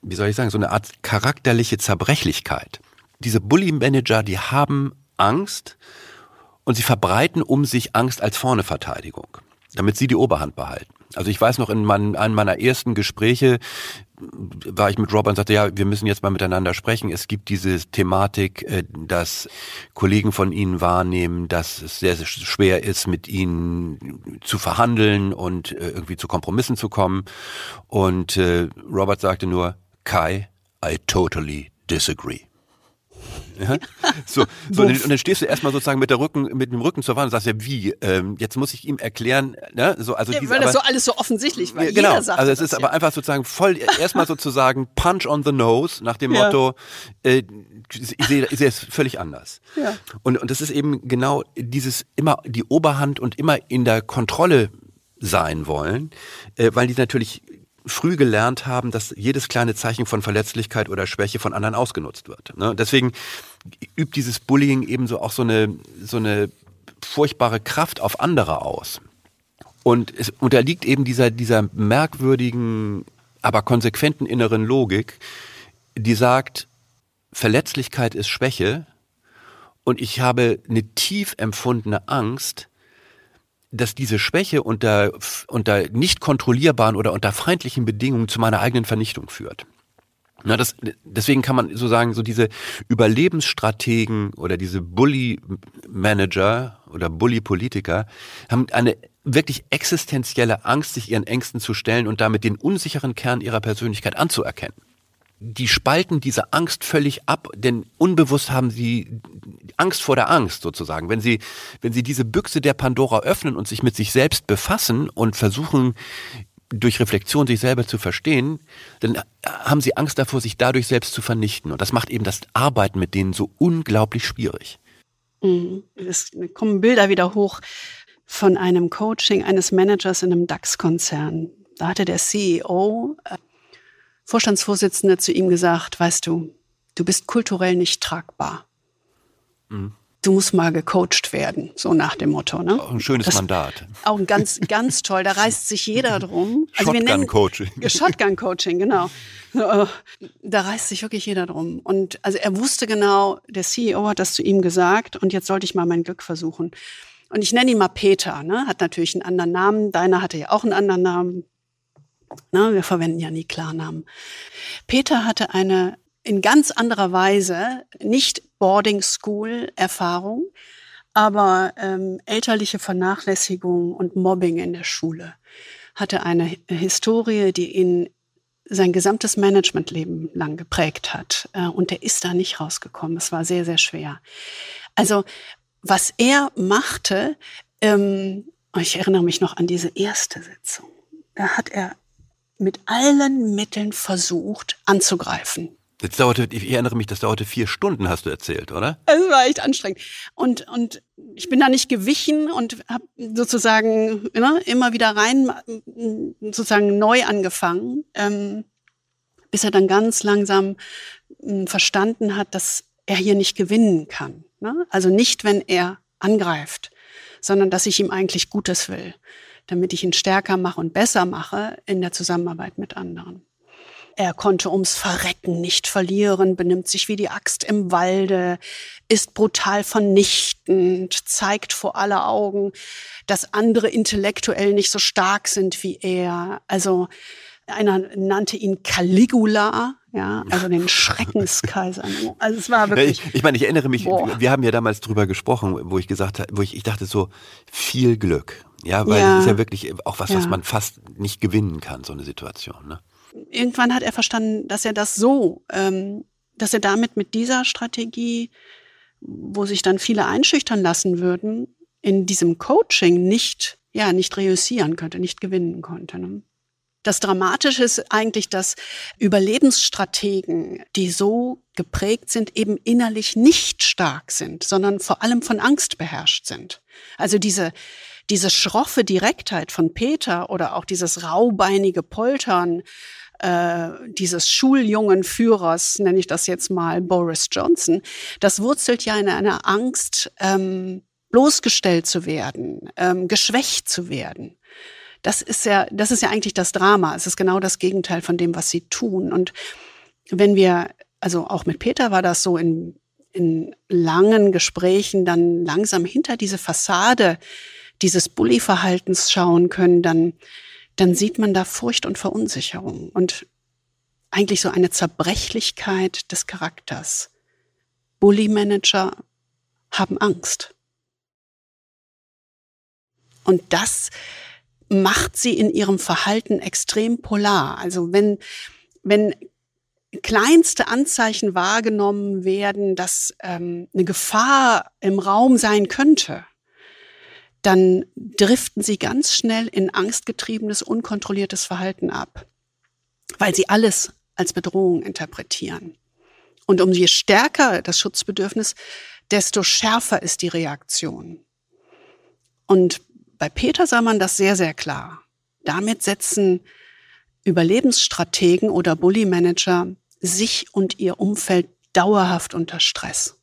wie soll ich sagen, so eine Art charakterliche Zerbrechlichkeit. Diese Bully-Manager, die haben Angst und sie verbreiten um sich Angst als Vorne-Verteidigung, damit sie die Oberhand behalten. Also ich weiß noch in meinen, einem meiner ersten Gespräche war ich mit Robert und sagte, ja, wir müssen jetzt mal miteinander sprechen. Es gibt diese Thematik, äh, dass Kollegen von Ihnen wahrnehmen, dass es sehr, sehr schwer ist, mit Ihnen zu verhandeln und äh, irgendwie zu Kompromissen zu kommen. Und äh, Robert sagte nur, Kai, I totally disagree. Ja? So, so und, dann, stehst du erstmal sozusagen mit der Rücken, mit dem Rücken zur Wand und sagst ja, wie? Ähm, jetzt muss ich ihm erklären, ne? So, also ja, diese, weil aber, das so alles so offensichtlich war. Genau, Jeder sagt also es ist das, aber ja. einfach sozusagen voll erstmal sozusagen Punch on the nose nach dem Ja. Motto, äh, ich sehe sehe es völlig anders. Ja. Und und das ist eben genau dieses immer die Oberhand und immer in der Kontrolle sein wollen, äh, weil die natürlich früh gelernt haben, dass jedes kleine Zeichen von Verletzlichkeit oder Schwäche von anderen ausgenutzt wird. Ne? Deswegen übt dieses Bullying eben so auch so eine, so eine furchtbare Kraft auf andere aus. Und es unterliegt eben dieser, dieser merkwürdigen, aber konsequenten inneren Logik, die sagt, Verletzlichkeit ist Schwäche und ich habe eine tief empfundene Angst, dass diese Schwäche unter, unter nicht kontrollierbaren oder unter feindlichen Bedingungen zu meiner eigenen Vernichtung führt. Na, das, deswegen kann man so sagen, so diese Überlebensstrategen oder diese Bully-Manager oder Bully-Politiker haben eine wirklich existenzielle Angst, sich ihren Ängsten zu stellen und damit den unsicheren Kern ihrer Persönlichkeit anzuerkennen. Die spalten diese Angst völlig ab, denn unbewusst haben sie Angst vor der Angst sozusagen. Wenn sie, wenn sie diese Büchse der Pandora öffnen und sich mit sich selbst befassen und versuchen, durch Reflexion sich selber zu verstehen, dann haben sie Angst davor, sich dadurch selbst zu vernichten. Und das macht eben das Arbeiten mit denen so unglaublich schwierig. Mhm. Es kommen Bilder wieder hoch von einem Coaching eines Managers in einem DAX-Konzern. Da hatte der CEO, Vorstandsvorsitzende, zu ihm gesagt, weißt du, du bist kulturell nicht tragbar. Mhm. Du musst mal gecoacht werden, so nach dem Motto. Ne? Auch ein schönes Das- Mandat. Auch ganz, ganz toll. Da reißt sich jeder drum. Also Shotgun-Coaching. Shotgun-Coaching, genau. Äh, Da reißt sich wirklich jeder drum. Und also er wusste genau, der CEO hat das zu ihm gesagt und jetzt sollte ich mal mein Glück versuchen. Und ich nenne ihn mal Peter, ne? hat natürlich einen anderen Namen. Deiner hatte ja auch einen anderen Namen. Ne? Wir verwenden ja nie Klarnamen. Peter hatte eine in ganz anderer Weise, nicht Boarding School Erfahrung, aber ähm, elterliche Vernachlässigung und Mobbing in der Schule. Hatte eine Hi- Historie, die ihn sein gesamtes Managementleben lang geprägt hat. Äh, und der ist da nicht rausgekommen. Es war sehr, sehr schwer. Also, was er machte, ähm, ich erinnere mich noch an diese erste Sitzung. Da hat er mit allen Mitteln versucht, anzugreifen. Jetzt dauerte, ich erinnere mich, das dauerte vier Stunden, hast du erzählt, oder? Es war echt anstrengend. Und, und ich bin da nicht gewichen und habe sozusagen ne, immer wieder rein, sozusagen neu angefangen, ähm, bis er dann ganz langsam ähm, verstanden hat, dass er hier nicht gewinnen kann. Ne? Also nicht, wenn er angreift, sondern dass ich ihm eigentlich Gutes will, damit ich ihn stärker mache und besser mache in der Zusammenarbeit mit anderen. Er konnte ums Verrecken nicht verlieren, benimmt sich wie die Axt im Walde, ist brutal vernichtend, zeigt vor aller Augen, dass andere intellektuell nicht so stark sind wie er. Also einer nannte ihn Caligula, ja, also den Schreckenskaiser. Also es war wirklich. ich, ich meine, ich erinnere mich, Boah. wir haben ja damals drüber gesprochen, wo ich gesagt habe, wo ich, ich dachte so, viel Glück. Ja, weil Ja. es ist ja wirklich auch was, was Ja. man fast nicht gewinnen kann, so eine Situation. Ne? irgendwann hat er verstanden, dass er das so, ähm, dass er damit mit dieser Strategie, wo sich dann viele einschüchtern lassen würden, in diesem Coaching nicht, ja, nicht reüssieren könnte, nicht gewinnen konnte. Ne? Das Dramatische ist eigentlich, dass Überlebensstrategen, die so geprägt sind, eben innerlich nicht stark sind, sondern vor allem von Angst beherrscht sind. Also diese, diese schroffe Direktheit von Peter oder auch dieses raubeinige Poltern äh, dieses schuljungen Führers, nenne ich das jetzt mal, Boris Johnson, das wurzelt ja in einer Angst, ähm, bloßgestellt zu werden, ähm, geschwächt zu werden. Das ist ja, das ist ja eigentlich das Drama. Es ist genau das Gegenteil von dem, was sie tun. Und wenn wir, also auch mit Peter war das so in, in langen Gesprächen dann langsam hinter diese Fassade dieses Bully-Verhaltens schauen können, dann, dann sieht man da Furcht und Verunsicherung und eigentlich so eine Zerbrechlichkeit des Charakters. Bully-Manager haben Angst. Und das macht sie in ihrem Verhalten extrem polar. Also wenn, wenn kleinste Anzeichen wahrgenommen werden, dass ähm, eine Gefahr im Raum sein könnte, dann driften sie ganz schnell in angstgetriebenes, unkontrolliertes Verhalten ab, weil sie alles als Bedrohung interpretieren. Und um je stärker das Schutzbedürfnis, desto schärfer ist die Reaktion. Und bei Peter sah man das sehr, sehr klar. Damit setzen Überlebensstrategen oder Bully-Manager sich und ihr Umfeld dauerhaft unter Stress.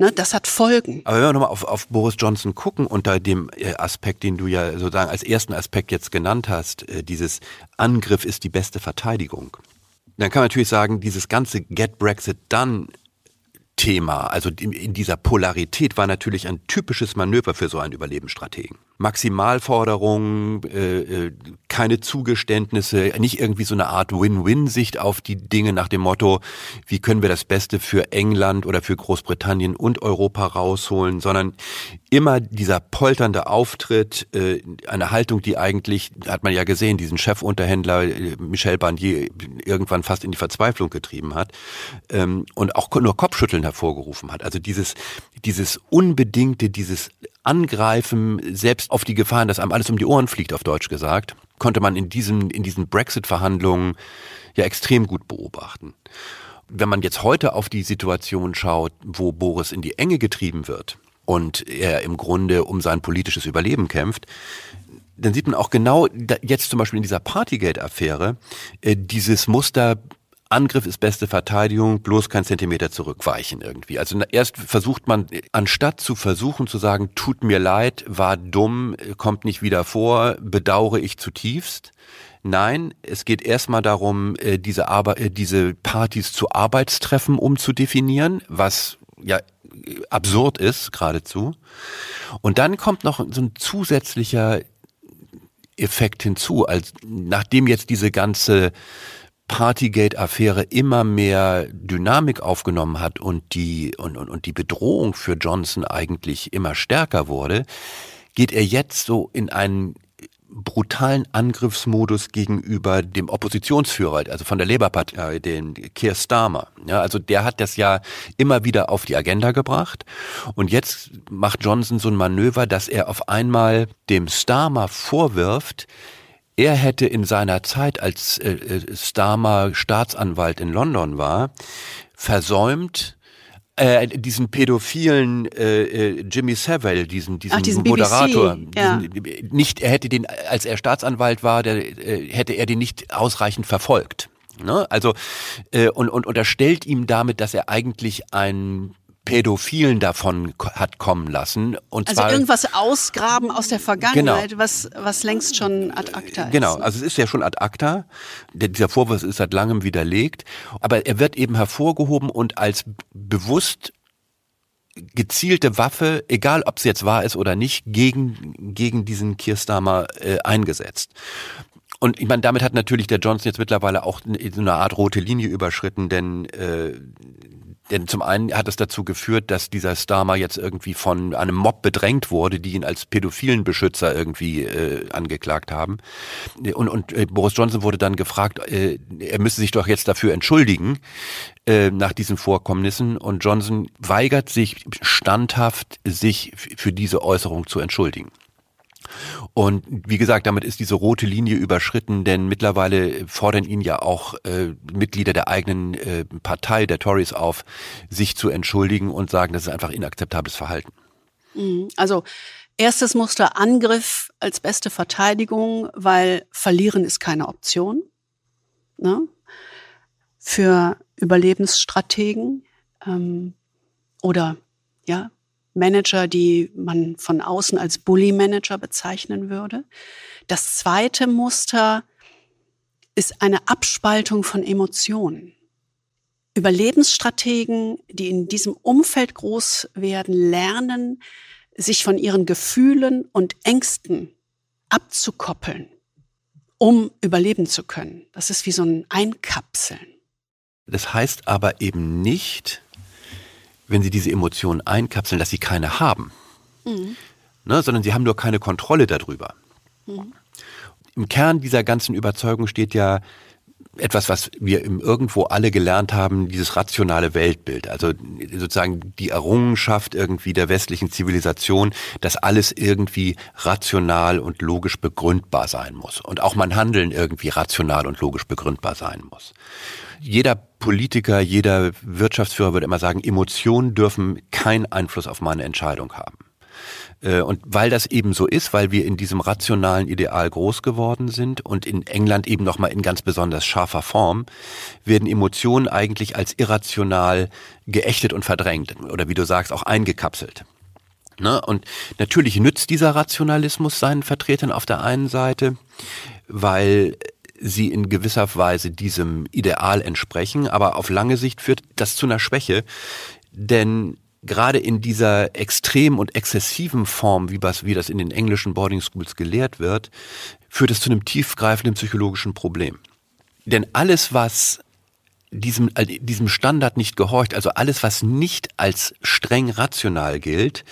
Ne, das hat Folgen. Aber wenn wir nochmal auf, auf Boris Johnson gucken, unter dem äh, Aspekt, den du ja sozusagen als ersten Aspekt jetzt genannt hast, äh, dieses Angriff ist die beste Verteidigung. Dann kann man natürlich sagen, dieses ganze Get Brexit Done Thema, also in dieser Polarität, war natürlich ein typisches Manöver für so einen Überlebensstrategen. Maximalforderungen, äh, äh, keine Zugeständnisse, nicht irgendwie so eine Art Win-Win-Sicht auf die Dinge nach dem Motto, wie können wir das Beste für England oder für Großbritannien und Europa rausholen, sondern immer dieser polternde Auftritt, äh, eine Haltung, die eigentlich, hat man ja gesehen, diesen Chefunterhändler äh, Michel Barnier irgendwann fast in die Verzweiflung getrieben hat ähm, und auch nur Kopfschütteln hervorgerufen hat. Also dieses, dieses unbedingte, dieses Angreifen, selbst auf die Gefahren, dass einem alles um die Ohren fliegt, auf Deutsch gesagt, konnte man in diesen, in diesen Brexit-Verhandlungen ja extrem gut beobachten. Wenn man jetzt heute auf die Situation schaut, wo Boris in die Enge getrieben wird und er im Grunde um sein politisches Überleben kämpft, dann sieht man auch genau jetzt zum Beispiel in dieser Partygate-Affäre äh, dieses Muster Angriff ist beste Verteidigung, bloß kein Zentimeter zurückweichen irgendwie. Also erst versucht man, anstatt zu versuchen zu sagen, tut mir leid, war dumm, kommt nicht wieder vor, bedauere ich zutiefst. Nein, es geht erstmal darum, äh, diese, Arbe äh, diese Partys zu Arbeitstreffen umzudefinieren, was ja absurd ist geradezu. Und dann kommt noch so ein zusätzlicher Effekt hinzu, als nachdem jetzt diese ganze Partygate-Affäre immer mehr Dynamik aufgenommen hat und die, und, und, und die Bedrohung für Johnson eigentlich immer stärker wurde, geht er jetzt so in einen brutalen Angriffsmodus gegenüber dem Oppositionsführer, also von der Labour-Partei, den Keir Starmer. Ja, also der hat das ja immer wieder auf die Agenda gebracht. Und jetzt macht Johnson so ein Manöver, dass er auf einmal dem Starmer vorwirft, er hätte in seiner Zeit, als äh, äh, Starmer Staatsanwalt in London war, versäumt, äh, diesen pädophilen äh, äh, Jimmy Savile, diesen, diesen, Ach, diesen Moderator, BBC, ja. diesen, nicht, er hätte den, als er Staatsanwalt war, der, äh, hätte er den nicht ausreichend verfolgt. Ne? Also äh, und, und unterstellt ihm damit, dass er eigentlich ein Pädophilen davon hat kommen lassen. Und also zwar, irgendwas ausgraben aus der Vergangenheit, genau. was, was längst schon ad acta ist. Genau, also es ist ja schon ad acta. Dieser Vorwurf ist seit langem widerlegt. Aber er wird eben hervorgehoben und als bewusst gezielte Waffe, egal ob es jetzt wahr ist oder nicht, gegen, gegen diesen Kirstamer äh, eingesetzt. Und ich meine, damit hat natürlich der Johnson jetzt mittlerweile auch so eine Art rote Linie überschritten, denn äh, denn zum einen hat es dazu geführt, dass dieser Starmer jetzt irgendwie von einem Mob bedrängt wurde, die ihn als pädophilen Beschützer irgendwie äh, angeklagt haben. Und, und äh, Boris Johnson wurde dann gefragt, äh, er müsse sich doch jetzt dafür entschuldigen äh, nach diesen Vorkommnissen. Und Johnson weigert sich standhaft, sich für diese Äußerung zu entschuldigen. Und wie gesagt, damit ist diese rote Linie überschritten, denn mittlerweile fordern ihn ja auch äh, Mitglieder der eigenen äh, Partei, der Tories, auf, sich zu entschuldigen und sagen, das ist einfach inakzeptables Verhalten. Mhm. Also erstes Muster Angriff als beste Verteidigung, weil verlieren ist keine Option. ne? für Überlebensstrategen ähm, oder ja, Manager, die man von außen als Bully-Manager bezeichnen würde. Das zweite Muster ist eine Abspaltung von Emotionen. Überlebensstrategen, die in diesem Umfeld groß werden, lernen, sich von ihren Gefühlen und Ängsten abzukoppeln, um überleben zu können. Das ist wie so ein Einkapseln. Das heißt aber eben nicht, wenn sie diese Emotionen einkapseln, dass sie keine haben, mhm. ne, sondern sie haben nur keine Kontrolle darüber. Mhm. Im Kern dieser ganzen Überzeugung steht ja etwas, was wir irgendwo alle gelernt haben, dieses rationale Weltbild. Also sozusagen die Errungenschaft irgendwie der westlichen Zivilisation, dass alles irgendwie rational und logisch begründbar sein muss. Und auch mein Handeln irgendwie rational und logisch begründbar sein muss. Jeder Politiker, jeder Wirtschaftsführer würde immer sagen, Emotionen dürfen keinen Einfluss auf meine Entscheidung haben. Äh, und weil das eben so ist, weil wir in diesem rationalen Ideal groß geworden sind und in England eben nochmal in ganz besonders scharfer Form, werden Emotionen eigentlich als irrational geächtet und verdrängt oder wie du sagst, auch eingekapselt. Ne? Und natürlich nützt dieser Rationalismus seinen Vertretern auf der einen Seite, weil sie in gewisser Weise diesem Ideal entsprechen, aber auf lange Sicht führt das zu einer Schwäche, denn gerade in dieser extremen und exzessiven Form, wie das, wie das in den englischen Boarding Schools gelehrt wird, führt es zu einem tiefgreifenden psychologischen Problem. Denn alles, was diesem, diesem Standard nicht gehorcht, also alles, was nicht als streng rational gilt,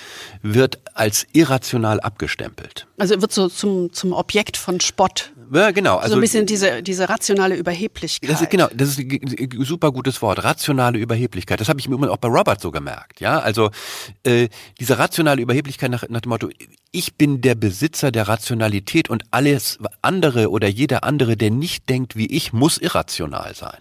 wird als irrational abgestempelt. Also wird so zum, zum Objekt von Spott. Ja, genau. Also so ein bisschen diese, diese rationale Überheblichkeit. Das ist, genau, das ist ein super gutes Wort. Rationale Überheblichkeit. Das habe ich mir auch bei Robert so gemerkt. Ja, also äh, diese rationale Überheblichkeit nach, nach dem Motto, ich bin der Besitzer der Rationalität und alles andere oder jeder andere, der nicht denkt wie ich, muss irrational sein.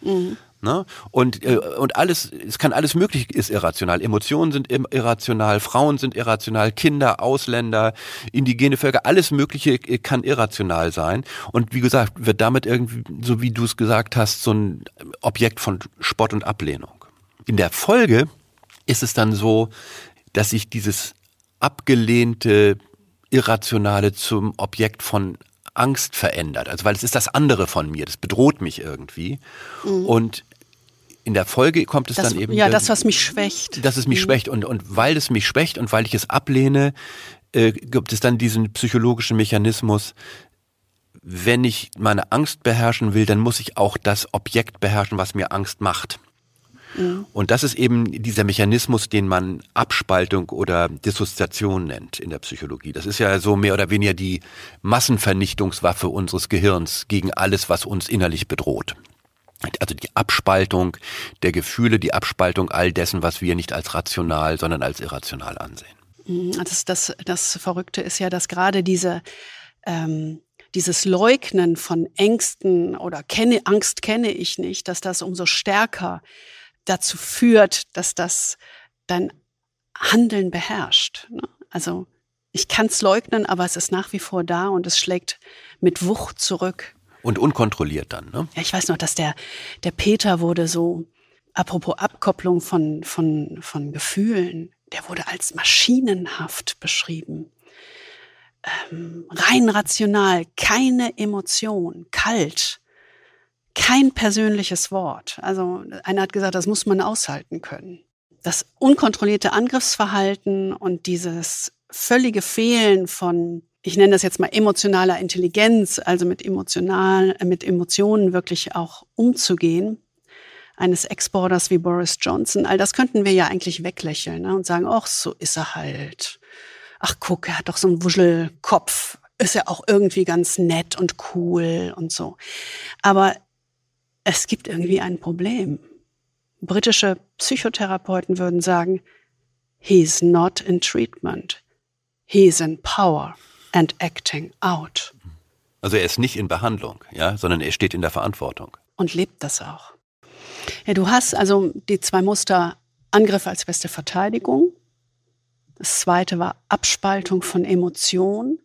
Mhm. Ne? Und, äh, und alles, es kann alles möglich, ist irrational. Emotionen sind irrational, Frauen sind irrational, Kinder, Ausländer, indigene Völker, alles Mögliche äh, kann irrational sein. Und wie gesagt, wird damit irgendwie, so wie du es gesagt hast, so ein Objekt von Spott und Ablehnung. In der Folge ist es dann so, dass sich dieses abgelehnte Irrationale zum Objekt von Angst verändert. Also weil es ist das andere von mir, das bedroht mich irgendwie. Mhm. Und in der Folge kommt es das, dann eben. Ja, das, was mich schwächt. Dass es mich mhm. schwächt. Und, und weil es mich schwächt und weil ich es ablehne, äh, gibt es dann diesen psychologischen Mechanismus, wenn ich meine Angst beherrschen will, dann muss ich auch das Objekt beherrschen, was mir Angst macht. Mhm. Und das ist eben dieser Mechanismus, den man Abspaltung oder Dissoziation nennt in der Psychologie. Das ist ja so mehr oder weniger die Massenvernichtungswaffe unseres Gehirns gegen alles, was uns innerlich bedroht. Also die Abspaltung der Gefühle, die Abspaltung all dessen, was wir nicht als rational, sondern als irrational ansehen. Mhm. Das, das, das Verrückte ist ja, dass gerade diese ähm, dieses Leugnen von Ängsten oder kenne, Angst kenne ich nicht, dass das umso stärker dazu führt, dass das dein Handeln beherrscht. Ne? Also ich kann es leugnen, aber es ist nach wie vor da und es schlägt mit Wucht zurück. Und unkontrolliert dann, ne? Ja, ich weiß noch, dass der, der Peter wurde so, apropos Abkopplung von, von, von Gefühlen, der wurde als maschinenhaft beschrieben. Ähm, rein rational, keine Emotion, kalt, kein persönliches Wort. Also einer hat gesagt, das muss man aushalten können. Das unkontrollierte Angriffsverhalten und dieses völlige Fehlen von, ich nenne das jetzt mal emotionaler Intelligenz, also mit emotional, äh, mit Emotionen wirklich auch umzugehen, eines Exporters wie Boris Johnson, all das könnten wir ja eigentlich weglächeln ne, und sagen, ach, so ist er halt. Ach, guck, er hat doch so einen Wuschelkopf. Ist ja auch irgendwie ganz nett und cool und so. Aber es gibt irgendwie ein Problem. Britische Psychotherapeuten würden sagen, he's not in treatment. He's in power and acting out. Also er ist nicht in Behandlung, ja, sondern er steht in der Verantwortung. Und lebt das auch. Ja, du hast also die zwei Muster Angriff als beste Verteidigung. Das zweite war Abspaltung von Emotionen.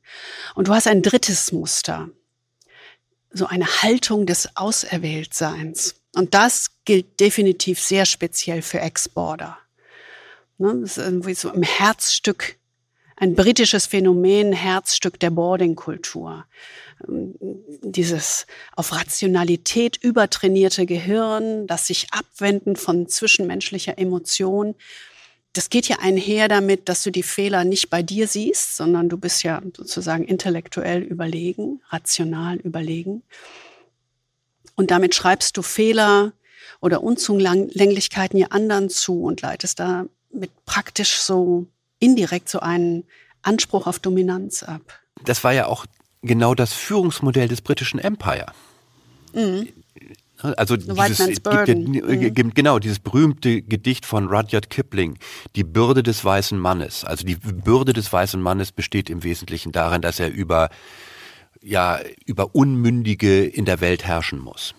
Und du hast ein drittes Muster, so eine Haltung des Auserwähltseins. Und das gilt definitiv sehr speziell für Ex-Border. Ne, das ist irgendwie so im Herzstück, ein britisches Phänomen, Herzstück der Boarding-Kultur. Ähm, dieses auf Rationalität übertrainierte Gehirn, das sich abwenden von zwischenmenschlicher Emotion. Das geht ja einher damit, dass du die Fehler nicht bei dir siehst, sondern du bist ja sozusagen intellektuell überlegen, rational überlegen. Und damit schreibst du Fehler oder Unzulänglichkeiten ihr anderen zu und leitest damit praktisch so indirekt so einen Anspruch auf Dominanz ab. Das war ja auch genau das Führungsmodell des britischen Empire. Mhm. Also dieses, mhm. genau dieses berühmte Gedicht von Rudyard Kipling, die Bürde des weißen Mannes. Also die Bürde des weißen Mannes besteht im Wesentlichen darin, dass er über ja über Unmündige in der Welt herrschen muss.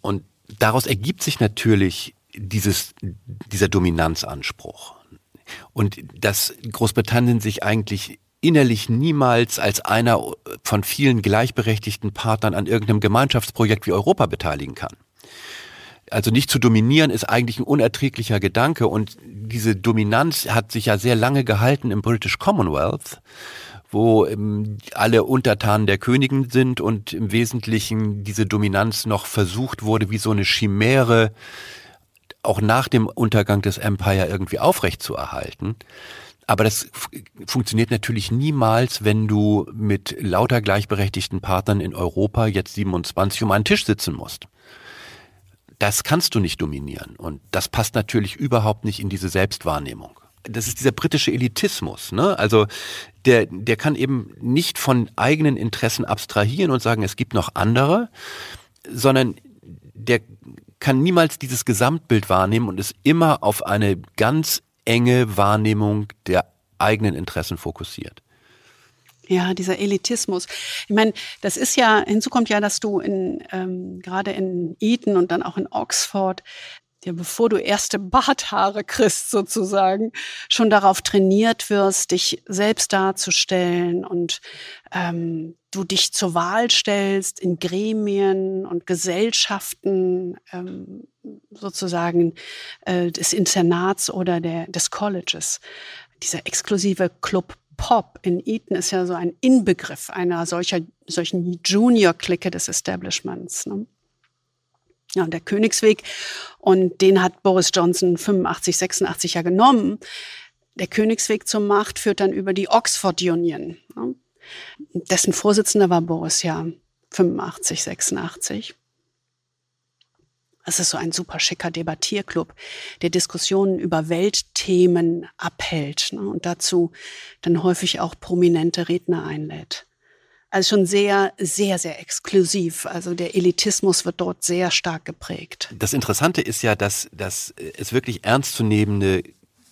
Und daraus ergibt sich natürlich dieses, dieser Dominanzanspruch. Und dass Großbritannien sich eigentlich innerlich niemals als einer von vielen gleichberechtigten Partnern an irgendeinem Gemeinschaftsprojekt wie Europa beteiligen kann. Also nicht zu dominieren ist eigentlich ein unerträglicher Gedanke und diese Dominanz hat sich ja sehr lange gehalten im British Commonwealth wo ähm, alle Untertanen der Königin sind und im Wesentlichen diese Dominanz noch versucht wurde, wie so eine Chimäre auch nach dem Untergang des Empire irgendwie aufrechtzuerhalten. Aber das funktioniert natürlich niemals, wenn du mit lauter gleichberechtigten Partnern in Europa, jetzt 27, um einen Tisch sitzen musst. Das kannst du nicht dominieren. Und das passt natürlich überhaupt nicht in diese Selbstwahrnehmung das ist dieser britische Elitismus. Ne? Also der, der kann eben nicht von eigenen Interessen abstrahieren und sagen, es gibt noch andere, sondern der kann niemals dieses Gesamtbild wahrnehmen und ist immer auf eine ganz enge Wahrnehmung der eigenen Interessen fokussiert. Ja, dieser Elitismus. Ich meine, das ist ja, hinzu kommt ja, dass du in, ähm, gerade in Eton und dann auch in Oxford ja, bevor du erste Barthaare kriegst sozusagen, schon darauf trainiert wirst, dich selbst darzustellen und ähm, du dich zur Wahl stellst in Gremien und Gesellschaften ähm, sozusagen äh, des Internats oder der, des Colleges. Dieser exklusive Club Pop in Eton ist ja so ein Inbegriff einer solcher, solchen Junior-Clique des Establishments. Ne? Ja, und der Königsweg, und den hat Boris Johnson 85, 86 ja genommen. Der Königsweg zur Macht führt dann über die Oxford Union. Ne? Dessen Vorsitzender war Boris ja 85, 86. Es ist so ein super schicker Debattierclub, der Diskussionen über Weltthemen abhält ne? und dazu dann häufig auch prominente Redner einlädt. Also schon sehr, sehr, sehr exklusiv. Also der Elitismus wird dort sehr stark geprägt. Das Interessante ist ja, dass, dass es wirklich ernstzunehmende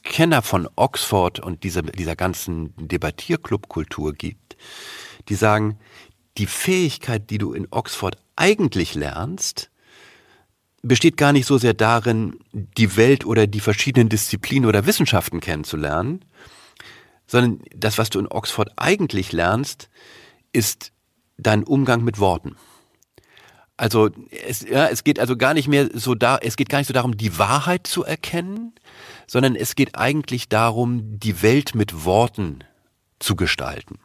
Kenner von Oxford und dieser, dieser ganzen Debattierclubkultur gibt, die sagen, die Fähigkeit, die du in Oxford eigentlich lernst, besteht gar nicht so sehr darin, die Welt oder die verschiedenen Disziplinen oder Wissenschaften kennenzulernen, sondern das, was du in Oxford eigentlich lernst, ist dein Umgang mit Worten. Also es, ja, es geht also gar nicht mehr so da, es geht gar nicht so darum, die Wahrheit zu erkennen, sondern es geht eigentlich darum, die Welt mit Worten zu gestalten.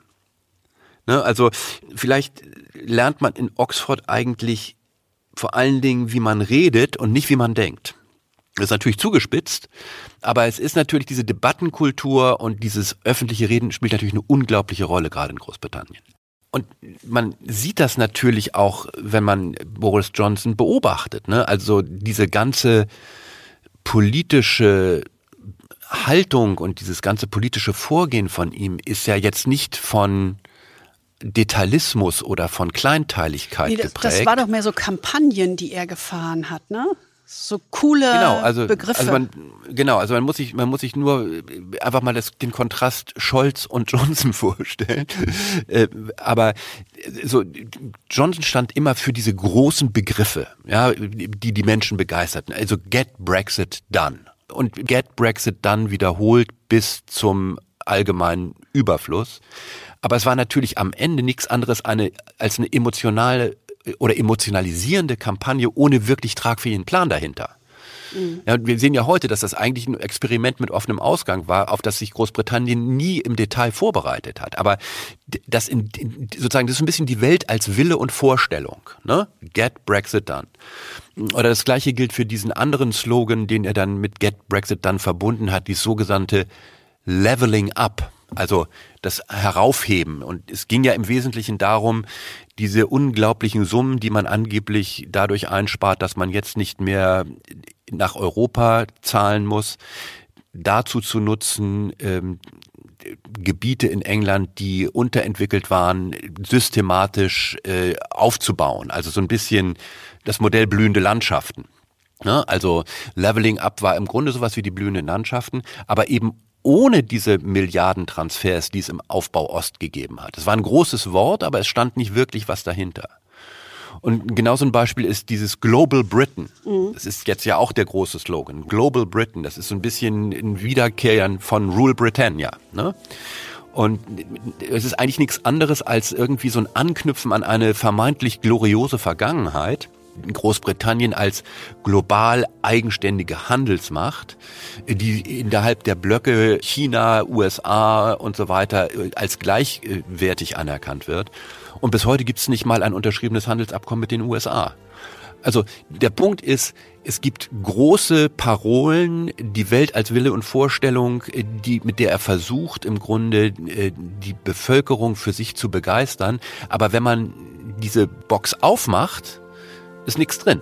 Ne, also vielleicht lernt man in Oxford eigentlich vor allen Dingen, wie man redet und nicht wie man denkt. Das ist natürlich zugespitzt, aber es ist natürlich diese Debattenkultur und dieses öffentliche Reden spielt natürlich eine unglaubliche Rolle, gerade in Großbritannien. Und man sieht das natürlich auch, wenn man Boris Johnson beobachtet. Ne? Also diese ganze politische Haltung und dieses ganze politische Vorgehen von ihm ist ja jetzt nicht von Detailismus oder von Kleinteiligkeit nee, das, geprägt. Das war doch mehr so Kampagnen, die er gefahren hat, ne? So coole genau, also, Begriffe. Also man, genau, also man muss sich, man muss sich nur einfach mal das, den Kontrast Scholz und Johnson vorstellen. Äh, aber so Johnson stand immer für diese großen Begriffe, ja, die die Menschen begeisterten. Also get Brexit done und get Brexit done wiederholt bis zum allgemeinen Überfluss. Aber es war natürlich am Ende nichts anderes eine, als eine emotionale oder emotionalisierende Kampagne ohne wirklich tragfähigen Plan dahinter. Mhm. Ja, wir sehen ja heute, dass das eigentlich ein Experiment mit offenem Ausgang war, auf das sich Großbritannien nie im Detail vorbereitet hat. Aber das in, sozusagen, das ist ein bisschen die Welt als Wille und Vorstellung. Ne? Get Brexit done. Oder das gleiche gilt für diesen anderen Slogan, den er dann mit Get Brexit done verbunden hat, die sogenannte Leveling Up. Also das Heraufheben. Und es ging ja im Wesentlichen darum, diese unglaublichen Summen, die man angeblich dadurch einspart, dass man jetzt nicht mehr nach Europa zahlen muss, dazu zu nutzen, ähm, Gebiete in England, die unterentwickelt waren, systematisch äh, aufzubauen. Also so ein bisschen das Modell blühende Landschaften. Ne? Also Leveling Up war im Grunde sowas wie die blühenden Landschaften, aber eben ohne diese Milliardentransfers, die es im Aufbau Ost gegeben hat. Es war ein großes Wort, aber es stand nicht wirklich was dahinter. Und genauso ein Beispiel ist dieses Global Britain. Mhm. Das ist jetzt ja auch der große Slogan. Global Britain. Das ist so ein bisschen ein Wiederkehren von Rule Britannia. Ne? Und es ist eigentlich nichts anderes als irgendwie so ein Anknüpfen an eine vermeintlich gloriose Vergangenheit. Großbritannien als global eigenständige Handelsmacht, die innerhalb der Blöcke China, USA und so weiter als gleichwertig anerkannt wird. Und bis heute gibt es nicht mal ein unterschriebenes Handelsabkommen mit den USA. Also der Punkt ist, es gibt große Parolen, die Welt als Wille und Vorstellung, die, mit der er versucht, im Grunde äh, die Bevölkerung für sich zu begeistern. Aber wenn man diese Box aufmacht, ist nichts drin.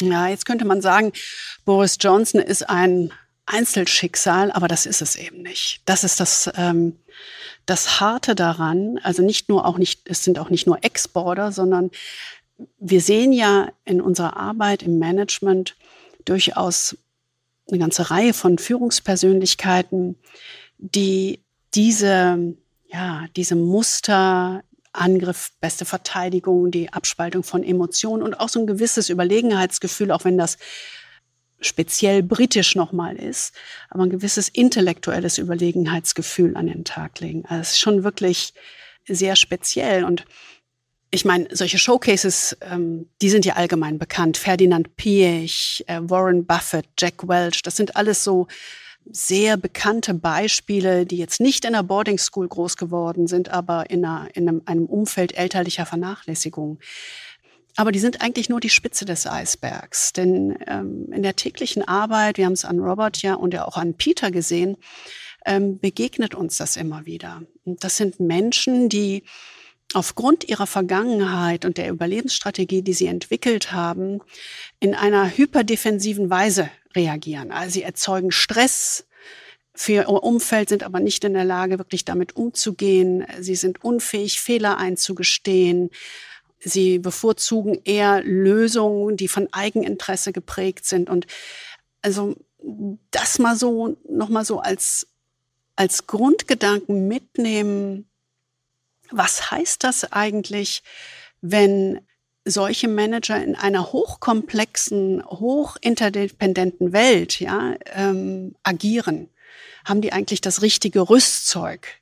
Ja, jetzt könnte man sagen, Boris Johnson ist ein Einzelschicksal, aber das ist es eben nicht. Das ist das, ähm, das Harte daran. Also nicht nur auch nicht, es sind auch nicht nur Exporter, sondern wir sehen ja in unserer Arbeit im Management durchaus eine ganze Reihe von Führungspersönlichkeiten, die diese, ja, diese Muster, Angriff, beste Verteidigung, die Abspaltung von Emotionen und auch so ein gewisses Überlegenheitsgefühl, auch wenn das speziell britisch nochmal ist, aber ein gewisses intellektuelles Überlegenheitsgefühl an den Tag legen. Also es ist schon wirklich sehr speziell und ich meine, solche Showcases, ähm, die sind ja allgemein bekannt. Ferdinand Piech, äh, Warren Buffett, Jack Welch, das sind alles so sehr bekannte Beispiele, die jetzt nicht in der Boarding School groß geworden sind, aber in, einer, in einem, einem Umfeld elterlicher Vernachlässigung. Aber die sind eigentlich nur die Spitze des Eisbergs. Denn ähm, in der täglichen Arbeit, wir haben es an Robert ja und ja auch an Peter gesehen, ähm, begegnet uns das immer wieder. Und das sind Menschen, die aufgrund ihrer Vergangenheit und der Überlebensstrategie, die sie entwickelt haben, in einer hyperdefensiven Weise reagieren. Also sie erzeugen Stress, für ihr Umfeld, sind aber nicht in der Lage, wirklich damit umzugehen. Sie sind unfähig, Fehler einzugestehen. Sie bevorzugen eher Lösungen, die von Eigeninteresse geprägt sind. Und also das mal so, nochmal so als, als Grundgedanken mitnehmen. Was heißt das eigentlich, wenn solche Manager in einer hochkomplexen, hochinterdependenten Welt ja, ähm, agieren? Haben die eigentlich das richtige Rüstzeug?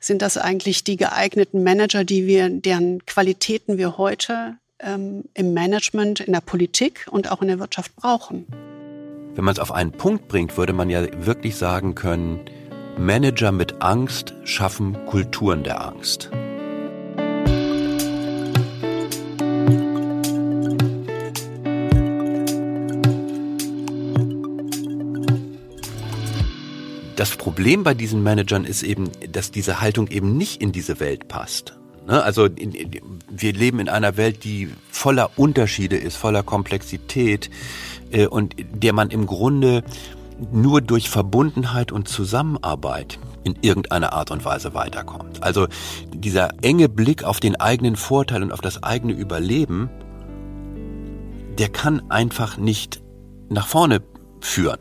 sind das eigentlich die geeigneten Manager, die wir, deren Qualitäten wir heute ähm, im Management, in der Politik und auch in der Wirtschaft brauchen. Wenn man es auf einen Punkt bringt, würde man ja wirklich sagen können, Manager mit Angst schaffen Kulturen der Angst. Das Problem bei diesen Managern ist eben, dass diese Haltung eben nicht in diese Welt passt. Ne? Also wir leben in einer Welt, die voller Unterschiede ist, voller Komplexität äh, und der man im Grunde nur durch Verbundenheit und Zusammenarbeit in irgendeiner Art und Weise weiterkommt. Also dieser enge Blick auf den eigenen Vorteil und auf das eigene Überleben, der kann einfach nicht nach vorne führen.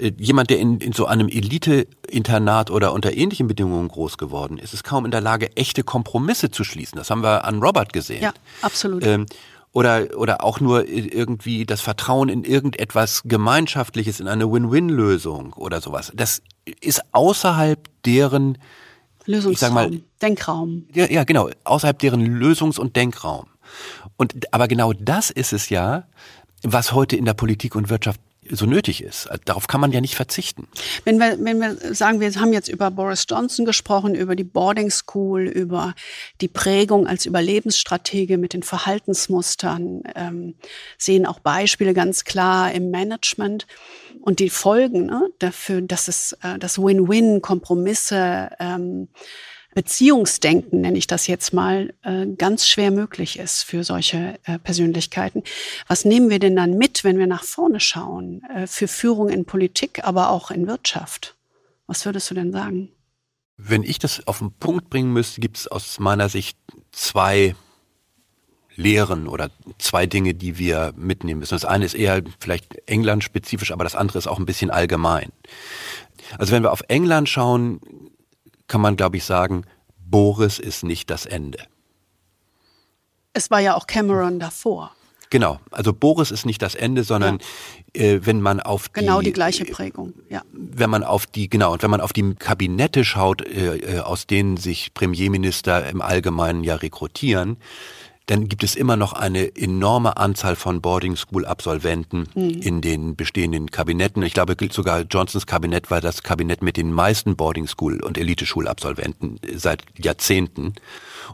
Äh, jemand, der in, in so einem Elite-Internat oder unter ähnlichen Bedingungen groß geworden ist, ist kaum in der Lage, echte Kompromisse zu schließen. Das haben wir an Robert gesehen. Ja, absolut. Ähm, oder, oder auch nur irgendwie das Vertrauen in irgendetwas Gemeinschaftliches, in eine Win-Win-Lösung oder sowas. Das ist außerhalb deren Lösungsraum, ich sag mal, Denkraum. Ja, ja, genau, außerhalb deren Lösungs- und Denkraum. Und aber genau das ist es ja, was heute in der Politik und Wirtschaft so nötig ist. Darauf kann man ja nicht verzichten. Wenn wir, wenn wir sagen, wir haben jetzt über Boris Johnson gesprochen, über die Boarding School, über die Prägung als Überlebensstratege mit den Verhaltensmustern, ähm, sehen auch Beispiele ganz klar im Management und die Folgen ne, dafür, dass es äh, das Win-Win, Kompromisse, ähm, Beziehungsdenken, nenne ich das jetzt mal, äh, ganz schwer möglich ist für solche äh, Persönlichkeiten. Was nehmen wir denn dann mit, wenn wir nach vorne schauen, äh, für Führung in Politik, aber auch in Wirtschaft? Was würdest du denn sagen? Wenn ich das auf den Punkt bringen müsste, gibt es aus meiner Sicht zwei Lehren oder zwei Dinge, die wir mitnehmen müssen. Das eine ist eher vielleicht England-spezifisch, aber das andere ist auch ein bisschen allgemein. Also wenn wir auf England schauen, kann man, glaube ich, sagen, Boris ist nicht das Ende. Es war ja auch Cameron davor. Genau, also Boris ist nicht das Ende, sondern ja. äh, wenn man auf die genau die gleiche Prägung, ja. Wenn man auf die genau und wenn man auf die Kabinette schaut, äh, äh aus denen sich Premierminister im Allgemeinen ja rekrutieren, dann gibt es immer noch eine enorme Anzahl von Boarding School Absolventen mhm. in den bestehenden Kabinetten. Ich glaube sogar Johnsons Kabinett war das Kabinett mit den meisten Boarding School und Elite Schulabsolventen seit Jahrzehnten.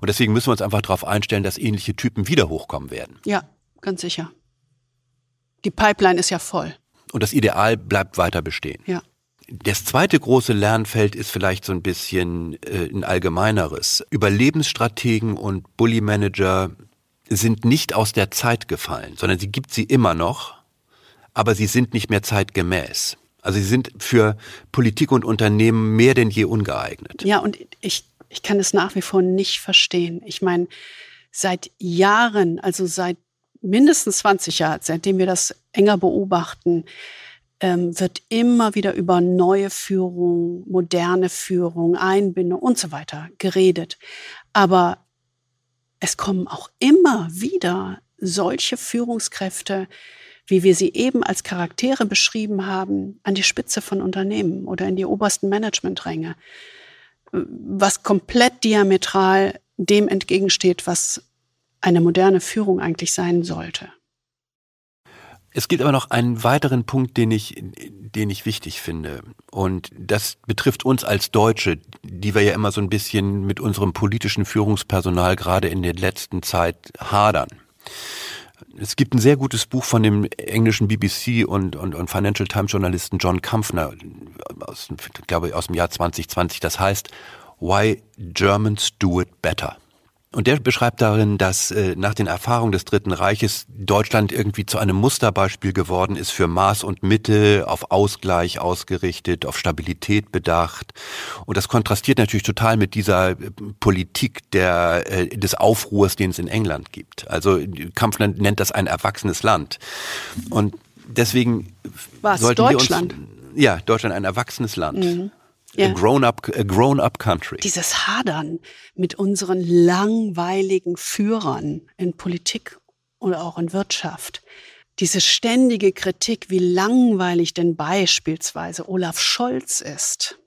Und deswegen müssen wir uns einfach darauf einstellen, dass ähnliche Typen wieder hochkommen werden. Ja, ganz sicher. Die Pipeline ist ja voll. Und das Ideal bleibt weiter bestehen. Ja. Das zweite große Lernfeld ist vielleicht so ein bisschen äh, ein allgemeineres. Überlebensstrategen und Bully Manager sind nicht aus der Zeit gefallen, sondern sie gibt sie immer noch, aber sie sind nicht mehr zeitgemäß. Also sie sind für Politik und Unternehmen mehr denn je ungeeignet. Ja, und ich, ich kann es nach wie vor nicht verstehen. Ich meine, seit Jahren, also seit mindestens 20 Jahren, seitdem wir das enger beobachten, ähm, wird immer wieder über neue Führung, moderne Führung, Einbindung und so weiter geredet. Aber es kommen auch immer wieder solche Führungskräfte, wie wir sie eben als Charaktere beschrieben haben, an die Spitze von Unternehmen oder in die obersten Managementränge, was komplett diametral dem entgegensteht, was eine moderne Führung eigentlich sein sollte. Es gibt aber noch einen weiteren Punkt, den ich, den ich wichtig finde. Und das betrifft uns als Deutsche, die wir ja immer so ein bisschen mit unserem politischen Führungspersonal gerade in der letzten Zeit hadern. Es gibt ein sehr gutes Buch von dem englischen BBC und, und, und Financial Times Journalisten John Kampfner, aus, glaube ich, aus dem Jahr 2020, das heißt Why Germans Do It Better. Und der beschreibt darin, dass äh, nach den Erfahrungen des Dritten Reiches Deutschland irgendwie zu einem Musterbeispiel geworden ist für Maß und Mitte, auf Ausgleich ausgerichtet, auf Stabilität bedacht. Und das kontrastiert natürlich total mit dieser äh, Politik der, äh, des Aufruhrs, den es in England gibt. Also Kampfland nennt das ein erwachsenes Land. Und deswegen Was, sollten Deutschland? wir uns ja Deutschland ein erwachsenes Land. Mhm. Ja. Grown-up grown up country. Dieses Hadern mit unseren langweiligen Führern in Politik oder auch in Wirtschaft. Diese ständige Kritik, wie langweilig denn beispielsweise Olaf Scholz ist.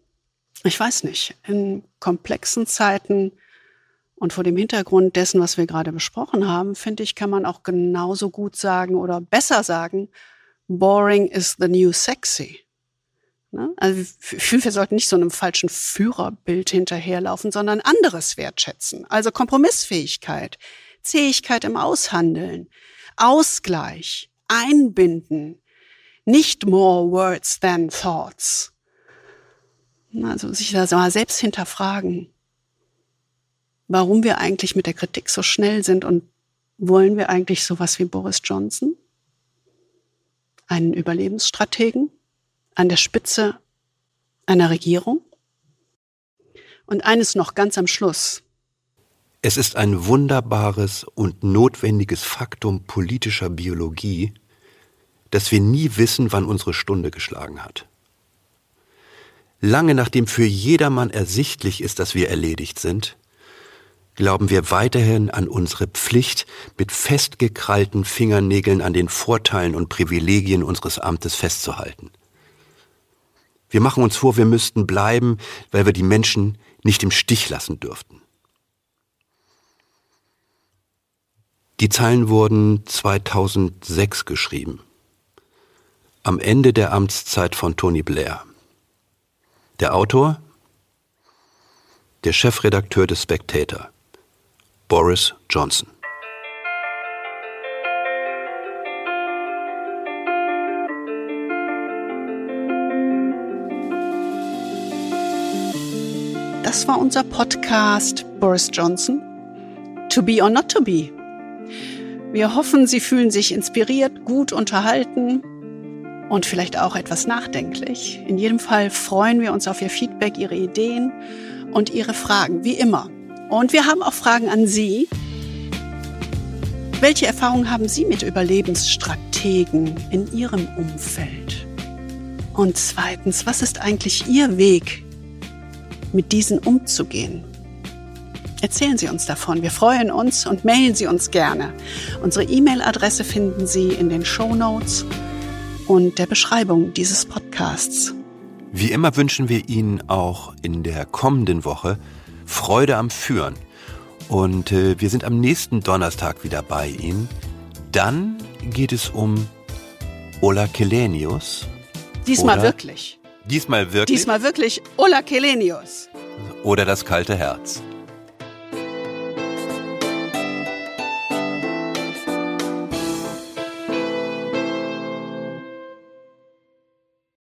Ich weiß nicht, in komplexen Zeiten und vor dem Hintergrund dessen, was wir gerade besprochen haben, finde ich, kann man auch genauso gut sagen oder besser sagen, boring is the new sexy. Ne? Also ich finde, wir sollten nicht so einem falschen Führerbild hinterherlaufen, sondern anderes wertschätzen. Also Kompromissfähigkeit, Zähigkeit im Aushandeln, Ausgleich, Einbinden, nicht more words than thoughts. Also sich da mal selbst hinterfragen, warum wir eigentlich mit der Kritik so schnell sind und wollen wir eigentlich sowas wie Boris Johnson? Einen Überlebensstrategen? An der Spitze einer Regierung. Und eines noch ganz am Schluss. Es ist ein wunderbares und notwendiges Faktum politischer Biologie, dass wir nie wissen, wann unsere Stunde geschlagen hat. Lange nachdem für jedermann ersichtlich ist, dass wir erledigt sind, glauben wir weiterhin an unsere Pflicht, mit festgekrallten Fingernägeln an den Vorteilen und Privilegien unseres Amtes festzuhalten. Wir machen uns vor, wir müssten bleiben, weil wir die Menschen nicht im Stich lassen dürften. Die Zeilen wurden 2006 geschrieben, am Ende der Amtszeit von Tony Blair. Der Autor? Der Chefredakteur des Spectator. Boris Johnson. Das war unser Podcast Boris Johnson. To be or not to be. Wir hoffen, Sie fühlen sich inspiriert, gut unterhalten und vielleicht auch etwas nachdenklich. In jedem Fall freuen wir uns auf Ihr Feedback, Ihre Ideen und Ihre Fragen, wie immer. Und wir haben auch Fragen an Sie. Welche Erfahrungen haben Sie mit Überlebensstrategen in Ihrem Umfeld? Und zweitens, was ist eigentlich Ihr Weg, mit diesen umzugehen? Erzählen Sie uns davon. Wir freuen uns und mailen Sie uns gerne. Unsere E-Mail-Adresse finden Sie in den Show Notes und der Beschreibung dieses Podcasts. Wie immer wünschen wir Ihnen auch in der kommenden Woche Freude am Führen. Und äh, wir sind am nächsten Donnerstag wieder bei Ihnen. Dann geht es um Ola Kelenius. Diesmal wirklich. Diesmal wirklich. Diesmal wirklich Ola Kelenius. Oder das kalte Herz.